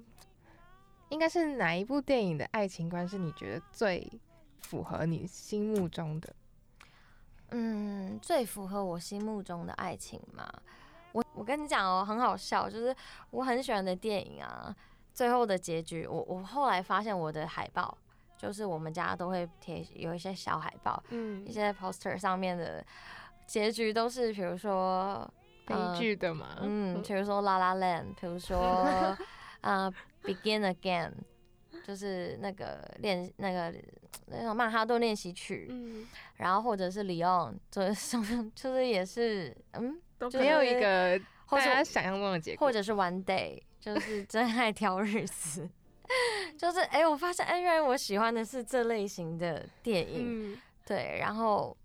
应该是哪一部电影的爱情观是你觉得最符合你心目中的？嗯，最符合我心目中的爱情嘛？我我跟你讲哦，很好笑，就是我很喜欢的电影啊，最后的结局，我我后来发现我的海报，就是我们家都会贴有一些小海报，嗯，一些 poster 上面的结局都是，比如说悲剧的嘛，嗯，比如说 La La Land，比如说 呃 Begin Again。就是那个练那个那种曼哈顿练习曲，嗯，然后或者是 Leon，就是 就是也是嗯，没有一个大家想象中的结果，或者是 One Day，就是 真爱挑日子，就是哎，我发现哎，原来我喜欢的是这类型的电影，对，然后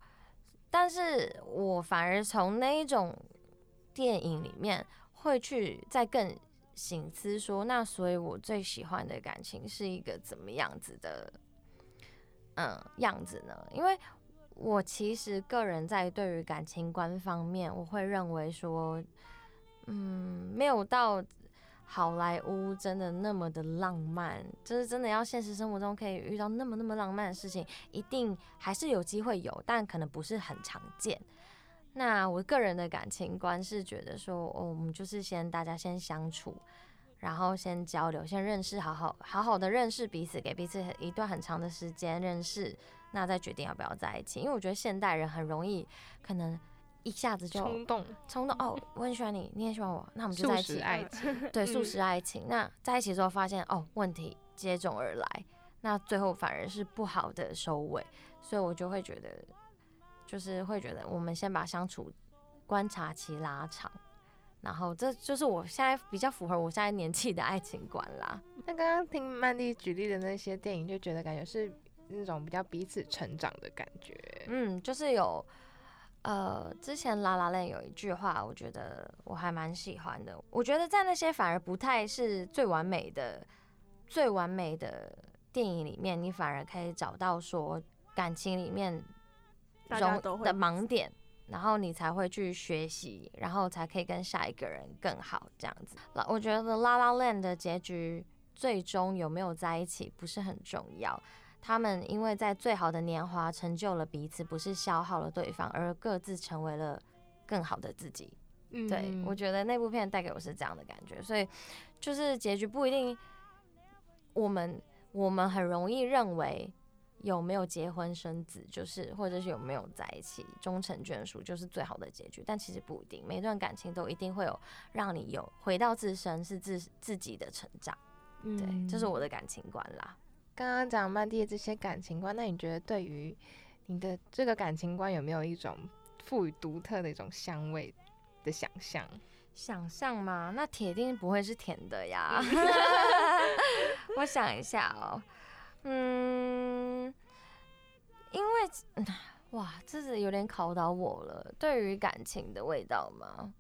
但是我反而从那一种电影里面会去再更。醒思说，那所以我最喜欢的感情是一个怎么样子的，嗯，样子呢？因为我其实个人在对于感情观方面，我会认为说，嗯，没有到好莱坞真的那么的浪漫，就是真的要现实生活中可以遇到那么那么浪漫的事情，一定还是有机会有，但可能不是很常见。那我个人的感情观是觉得说，哦，我们就是先大家先相处，然后先交流，先认识，好好好好的认识彼此，给彼此一段很长的时间认识，那再决定要不要在一起。因为我觉得现代人很容易可能一下子就冲动，冲动哦，我很喜欢你，你也喜欢我，那我们就在一起。爱情，对，素食爱情。那在一起之后发现哦，问题接踵而来，那最后反而是不好的收尾，所以我就会觉得。就是会觉得，我们先把相处观察期拉长，然后这就是我现在比较符合我现在年纪的爱情观啦。那刚刚听曼蒂举例的那些电影，就觉得感觉是那种比较彼此成长的感觉。嗯，就是有，呃，之前拉拉链有一句话，我觉得我还蛮喜欢的。我觉得在那些反而不太是最完美的、最完美的电影里面，你反而可以找到说感情里面。容的盲点，然后你才会去学习，然后才可以跟下一个人更好这样子。我觉得《La La Land》的结局最终有没有在一起不是很重要，他们因为在最好的年华成就了彼此，不是消耗了对方，而各自成为了更好的自己。对我觉得那部片带给我是这样的感觉，所以就是结局不一定，我们我们很容易认为。有没有结婚生子，就是或者是有没有在一起终成眷属，就是最好的结局。但其实不一定，每段感情都一定会有让你有回到自身，是自自己的成长。对，这是我的感情观啦。刚刚讲曼蒂的这些感情观，那你觉得对于你的这个感情观有没有一种赋予独特的一种香味的想象？想象吗？那铁定不会是甜的呀。我想一下哦。嗯，因为哇，这是有点考倒我了。对于感情的味道吗？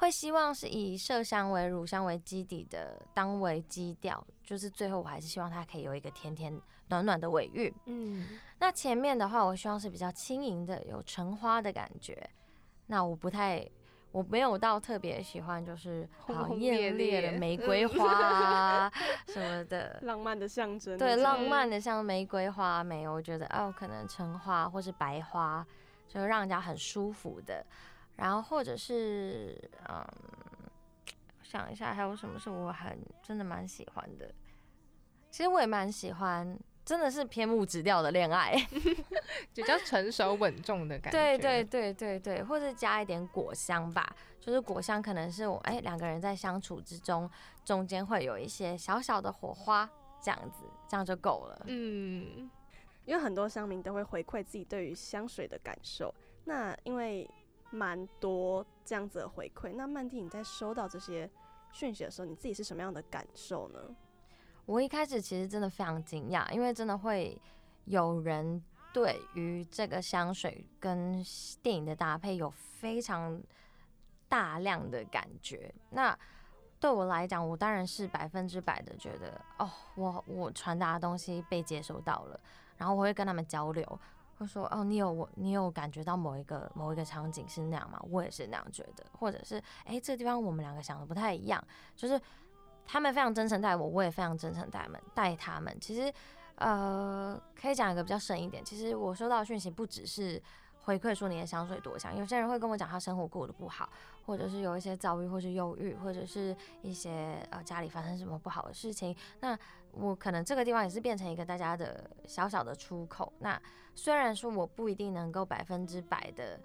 会希望是以麝香为乳香为基底的，当为基调，就是最后我还是希望它可以有一个甜甜暖暖的尾韵。嗯，那前面的话，我希望是比较轻盈的，有橙花的感觉。那我不太。我没有到特别喜欢，就是好艳烈的玫瑰花啊什么的，浪漫的象征。对，浪漫的像玫瑰花没有，我觉得哦，可能橙花或是白花，就让人家很舒服的。然后或者是嗯，想一下还有什么是我很真的蛮喜欢的。其实我也蛮喜欢。真的是偏木质调的恋爱，比较成熟稳重的感觉。对对对对对，或者加一点果香吧，就是果香可能是我哎两个人在相处之中，中间会有一些小小的火花，这样子这样就够了。嗯，因为很多乡民都会回馈自己对于香水的感受，那因为蛮多这样子的回馈，那曼蒂你在收到这些讯息的时候，你自己是什么样的感受呢？我一开始其实真的非常惊讶，因为真的会有人对于这个香水跟电影的搭配有非常大量的感觉。那对我来讲，我当然是百分之百的觉得，哦，我我传达的东西被接收到了，然后我会跟他们交流，会说，哦，你有我，你有感觉到某一个某一个场景是那样吗？我也是那样觉得，或者是，哎，这个地方我们两个想的不太一样，就是。他们非常真诚待我，我也非常真诚待们。待他们，其实，呃，可以讲一个比较深一点。其实我收到讯息不只是回馈说你的香水多香，有些人会跟我讲他生活过得不好，或者是有一些遭遇，或是忧郁，或者是一些呃家里发生什么不好的事情。那我可能这个地方也是变成一个大家的小小的出口。那虽然说我不一定能够百分之百的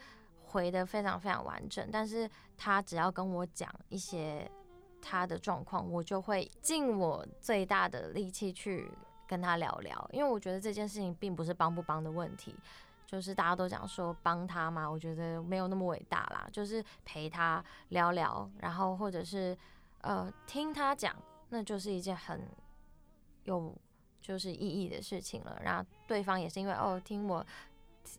回的非常非常完整，但是他只要跟我讲一些。他的状况，我就会尽我最大的力气去跟他聊聊，因为我觉得这件事情并不是帮不帮的问题，就是大家都讲说帮他嘛，我觉得没有那么伟大啦，就是陪他聊聊，然后或者是呃听他讲，那就是一件很有就是意义的事情了。然后对方也是因为哦听我。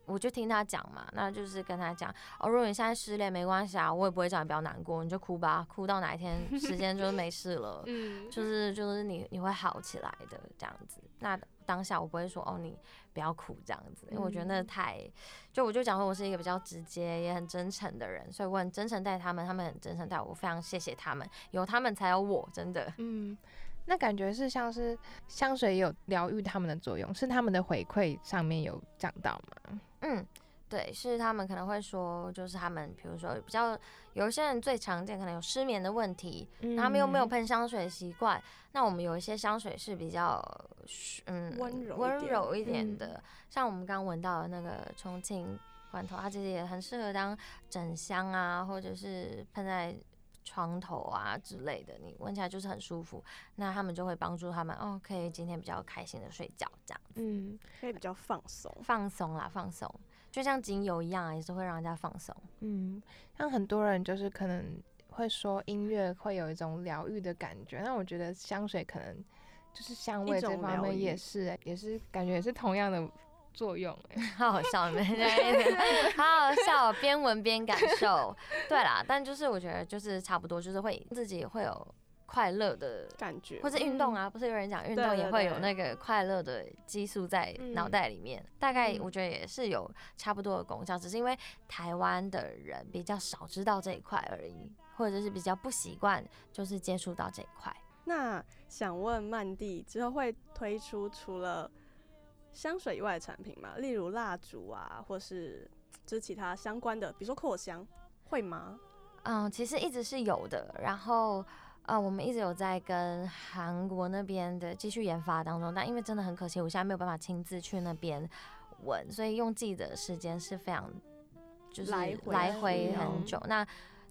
我就听他讲嘛，那就是跟他讲哦，如果你现在失恋没关系啊，我也不会叫你不要难过，你就哭吧，哭到哪一天 时间就是没事了，嗯，就是就是你你会好起来的这样子。那当下我不会说哦你不要哭这样子，因为我觉得那太就我就讲说我是一个比较直接也很真诚的人，所以我很真诚待他们，他们很真诚待我，非常谢谢他们，有他们才有我，真的，嗯。那感觉是像是香水有疗愈他们的作用，是他们的回馈上面有讲到吗？嗯，对，是他们可能会说，就是他们比如说比较有一些人最常见可能有失眠的问题，他们又没有喷香水习惯，那我们有一些香水是比较嗯温柔温柔一点的，像我们刚闻到的那个重庆罐头，它其实也很适合当枕香啊，或者是喷在。床头啊之类的，你闻起来就是很舒服，那他们就会帮助他们哦，可以今天比较开心的睡觉这样子，嗯，可以比较放松，放松啦，放松，就像精油一样，也是会让人家放松，嗯，像很多人就是可能会说音乐会有一种疗愈的感觉，那我觉得香水可能就是香味这方面也是，也是感觉也是同样的。作用哎，好 好笑，没 好好笑，边闻边感受。对啦，但就是我觉得就是差不多，就是会自己会有快乐的感觉，或者运动啊，不是有人讲运动也会有那个快乐的激素在脑袋里面。大概我觉得也是有差不多的功效，只是因为台湾的人比较少知道这一块而已，或者是比较不习惯就是接触到这一块。那想问曼蒂之后会推出除了？香水以外的产品吗，例如蜡烛啊，或是就是其他相关的，比如说扩香，会吗？嗯，其实一直是有的。然后，呃，我们一直有在跟韩国那边的继续研发当中，但因为真的很可惜，我现在没有办法亲自去那边闻，所以用自己的时间是非常就是来回很久。那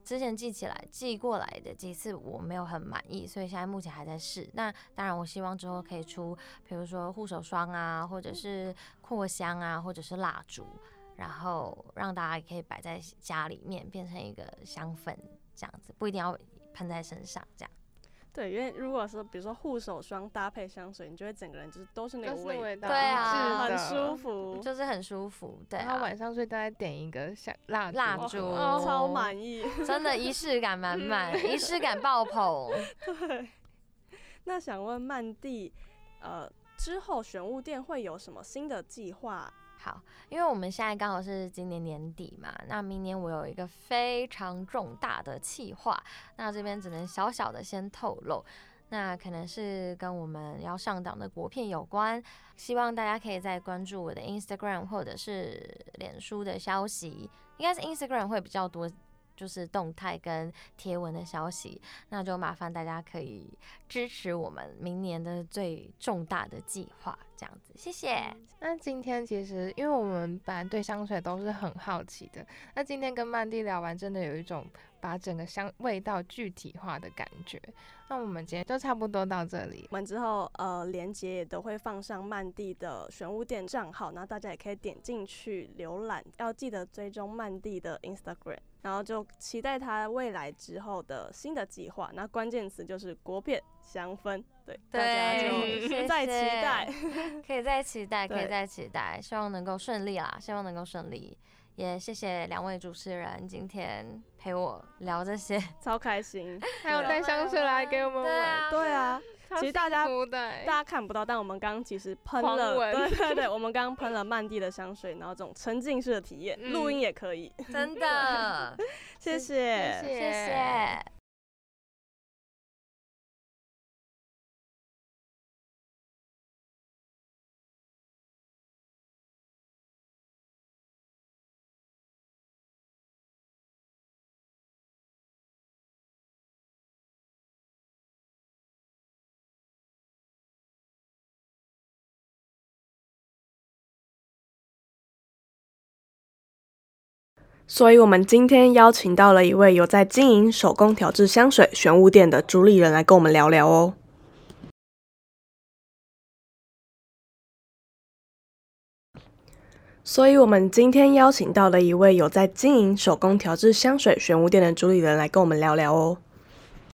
之前寄起来寄过来的几次我没有很满意，所以现在目前还在试。那当然，我希望之后可以出，比如说护手霜啊，或者是扩香啊，或者是蜡烛，然后让大家也可以摆在家里面，变成一个香氛这样子，不一定要喷在身上这样。对，因为如果说比如说护手霜搭配香水，你就会整个人就是都是那个味道，对啊，很舒服，就是很舒服。对，然后晚上睡大概点一个香蜡蜡烛，超满意，真的仪式感满 满，仪式感爆棚。对，那想问曼蒂，呃，之后玄物店会有什么新的计划？好，因为我们现在刚好是今年年底嘛，那明年我有一个非常重大的计划，那这边只能小小的先透露，那可能是跟我们要上档的国片有关，希望大家可以再关注我的 Instagram 或者是脸书的消息，应该是 Instagram 会比较多。就是动态跟贴文的消息，那就麻烦大家可以支持我们明年的最重大的计划，这样子，谢谢。那今天其实，因为我们本来对香水都是很好奇的，那今天跟曼蒂聊完，真的有一种把整个香味道具体化的感觉。那我们今天就差不多到这里，我们之后呃连接也都会放上曼蒂的玄武店账号，然后大家也可以点进去浏览，要记得追踪曼蒂的 Instagram。然后就期待他未来之后的新的计划，那关键词就是国片香氛，对，大家就再期待，可以再期待，可以再期待，希望能够顺利啦，希望能够顺利，也谢谢两位主持人今天陪我聊这些，超开心，还有带香水来给我们闻，对啊。其实大家大家看不到，但我们刚刚其实喷了，对对对，我们刚刚喷了曼蒂的香水，然后这种沉浸式的体验，录音也可以，真的，谢谢。谢谢。所以我们今天邀请到了一位有在经营手工调制香水玄武店的主理人来跟我们聊聊哦。所以我们今天邀请到了一位有在经营手工调制香水玄武店的主理人来跟我们聊聊哦。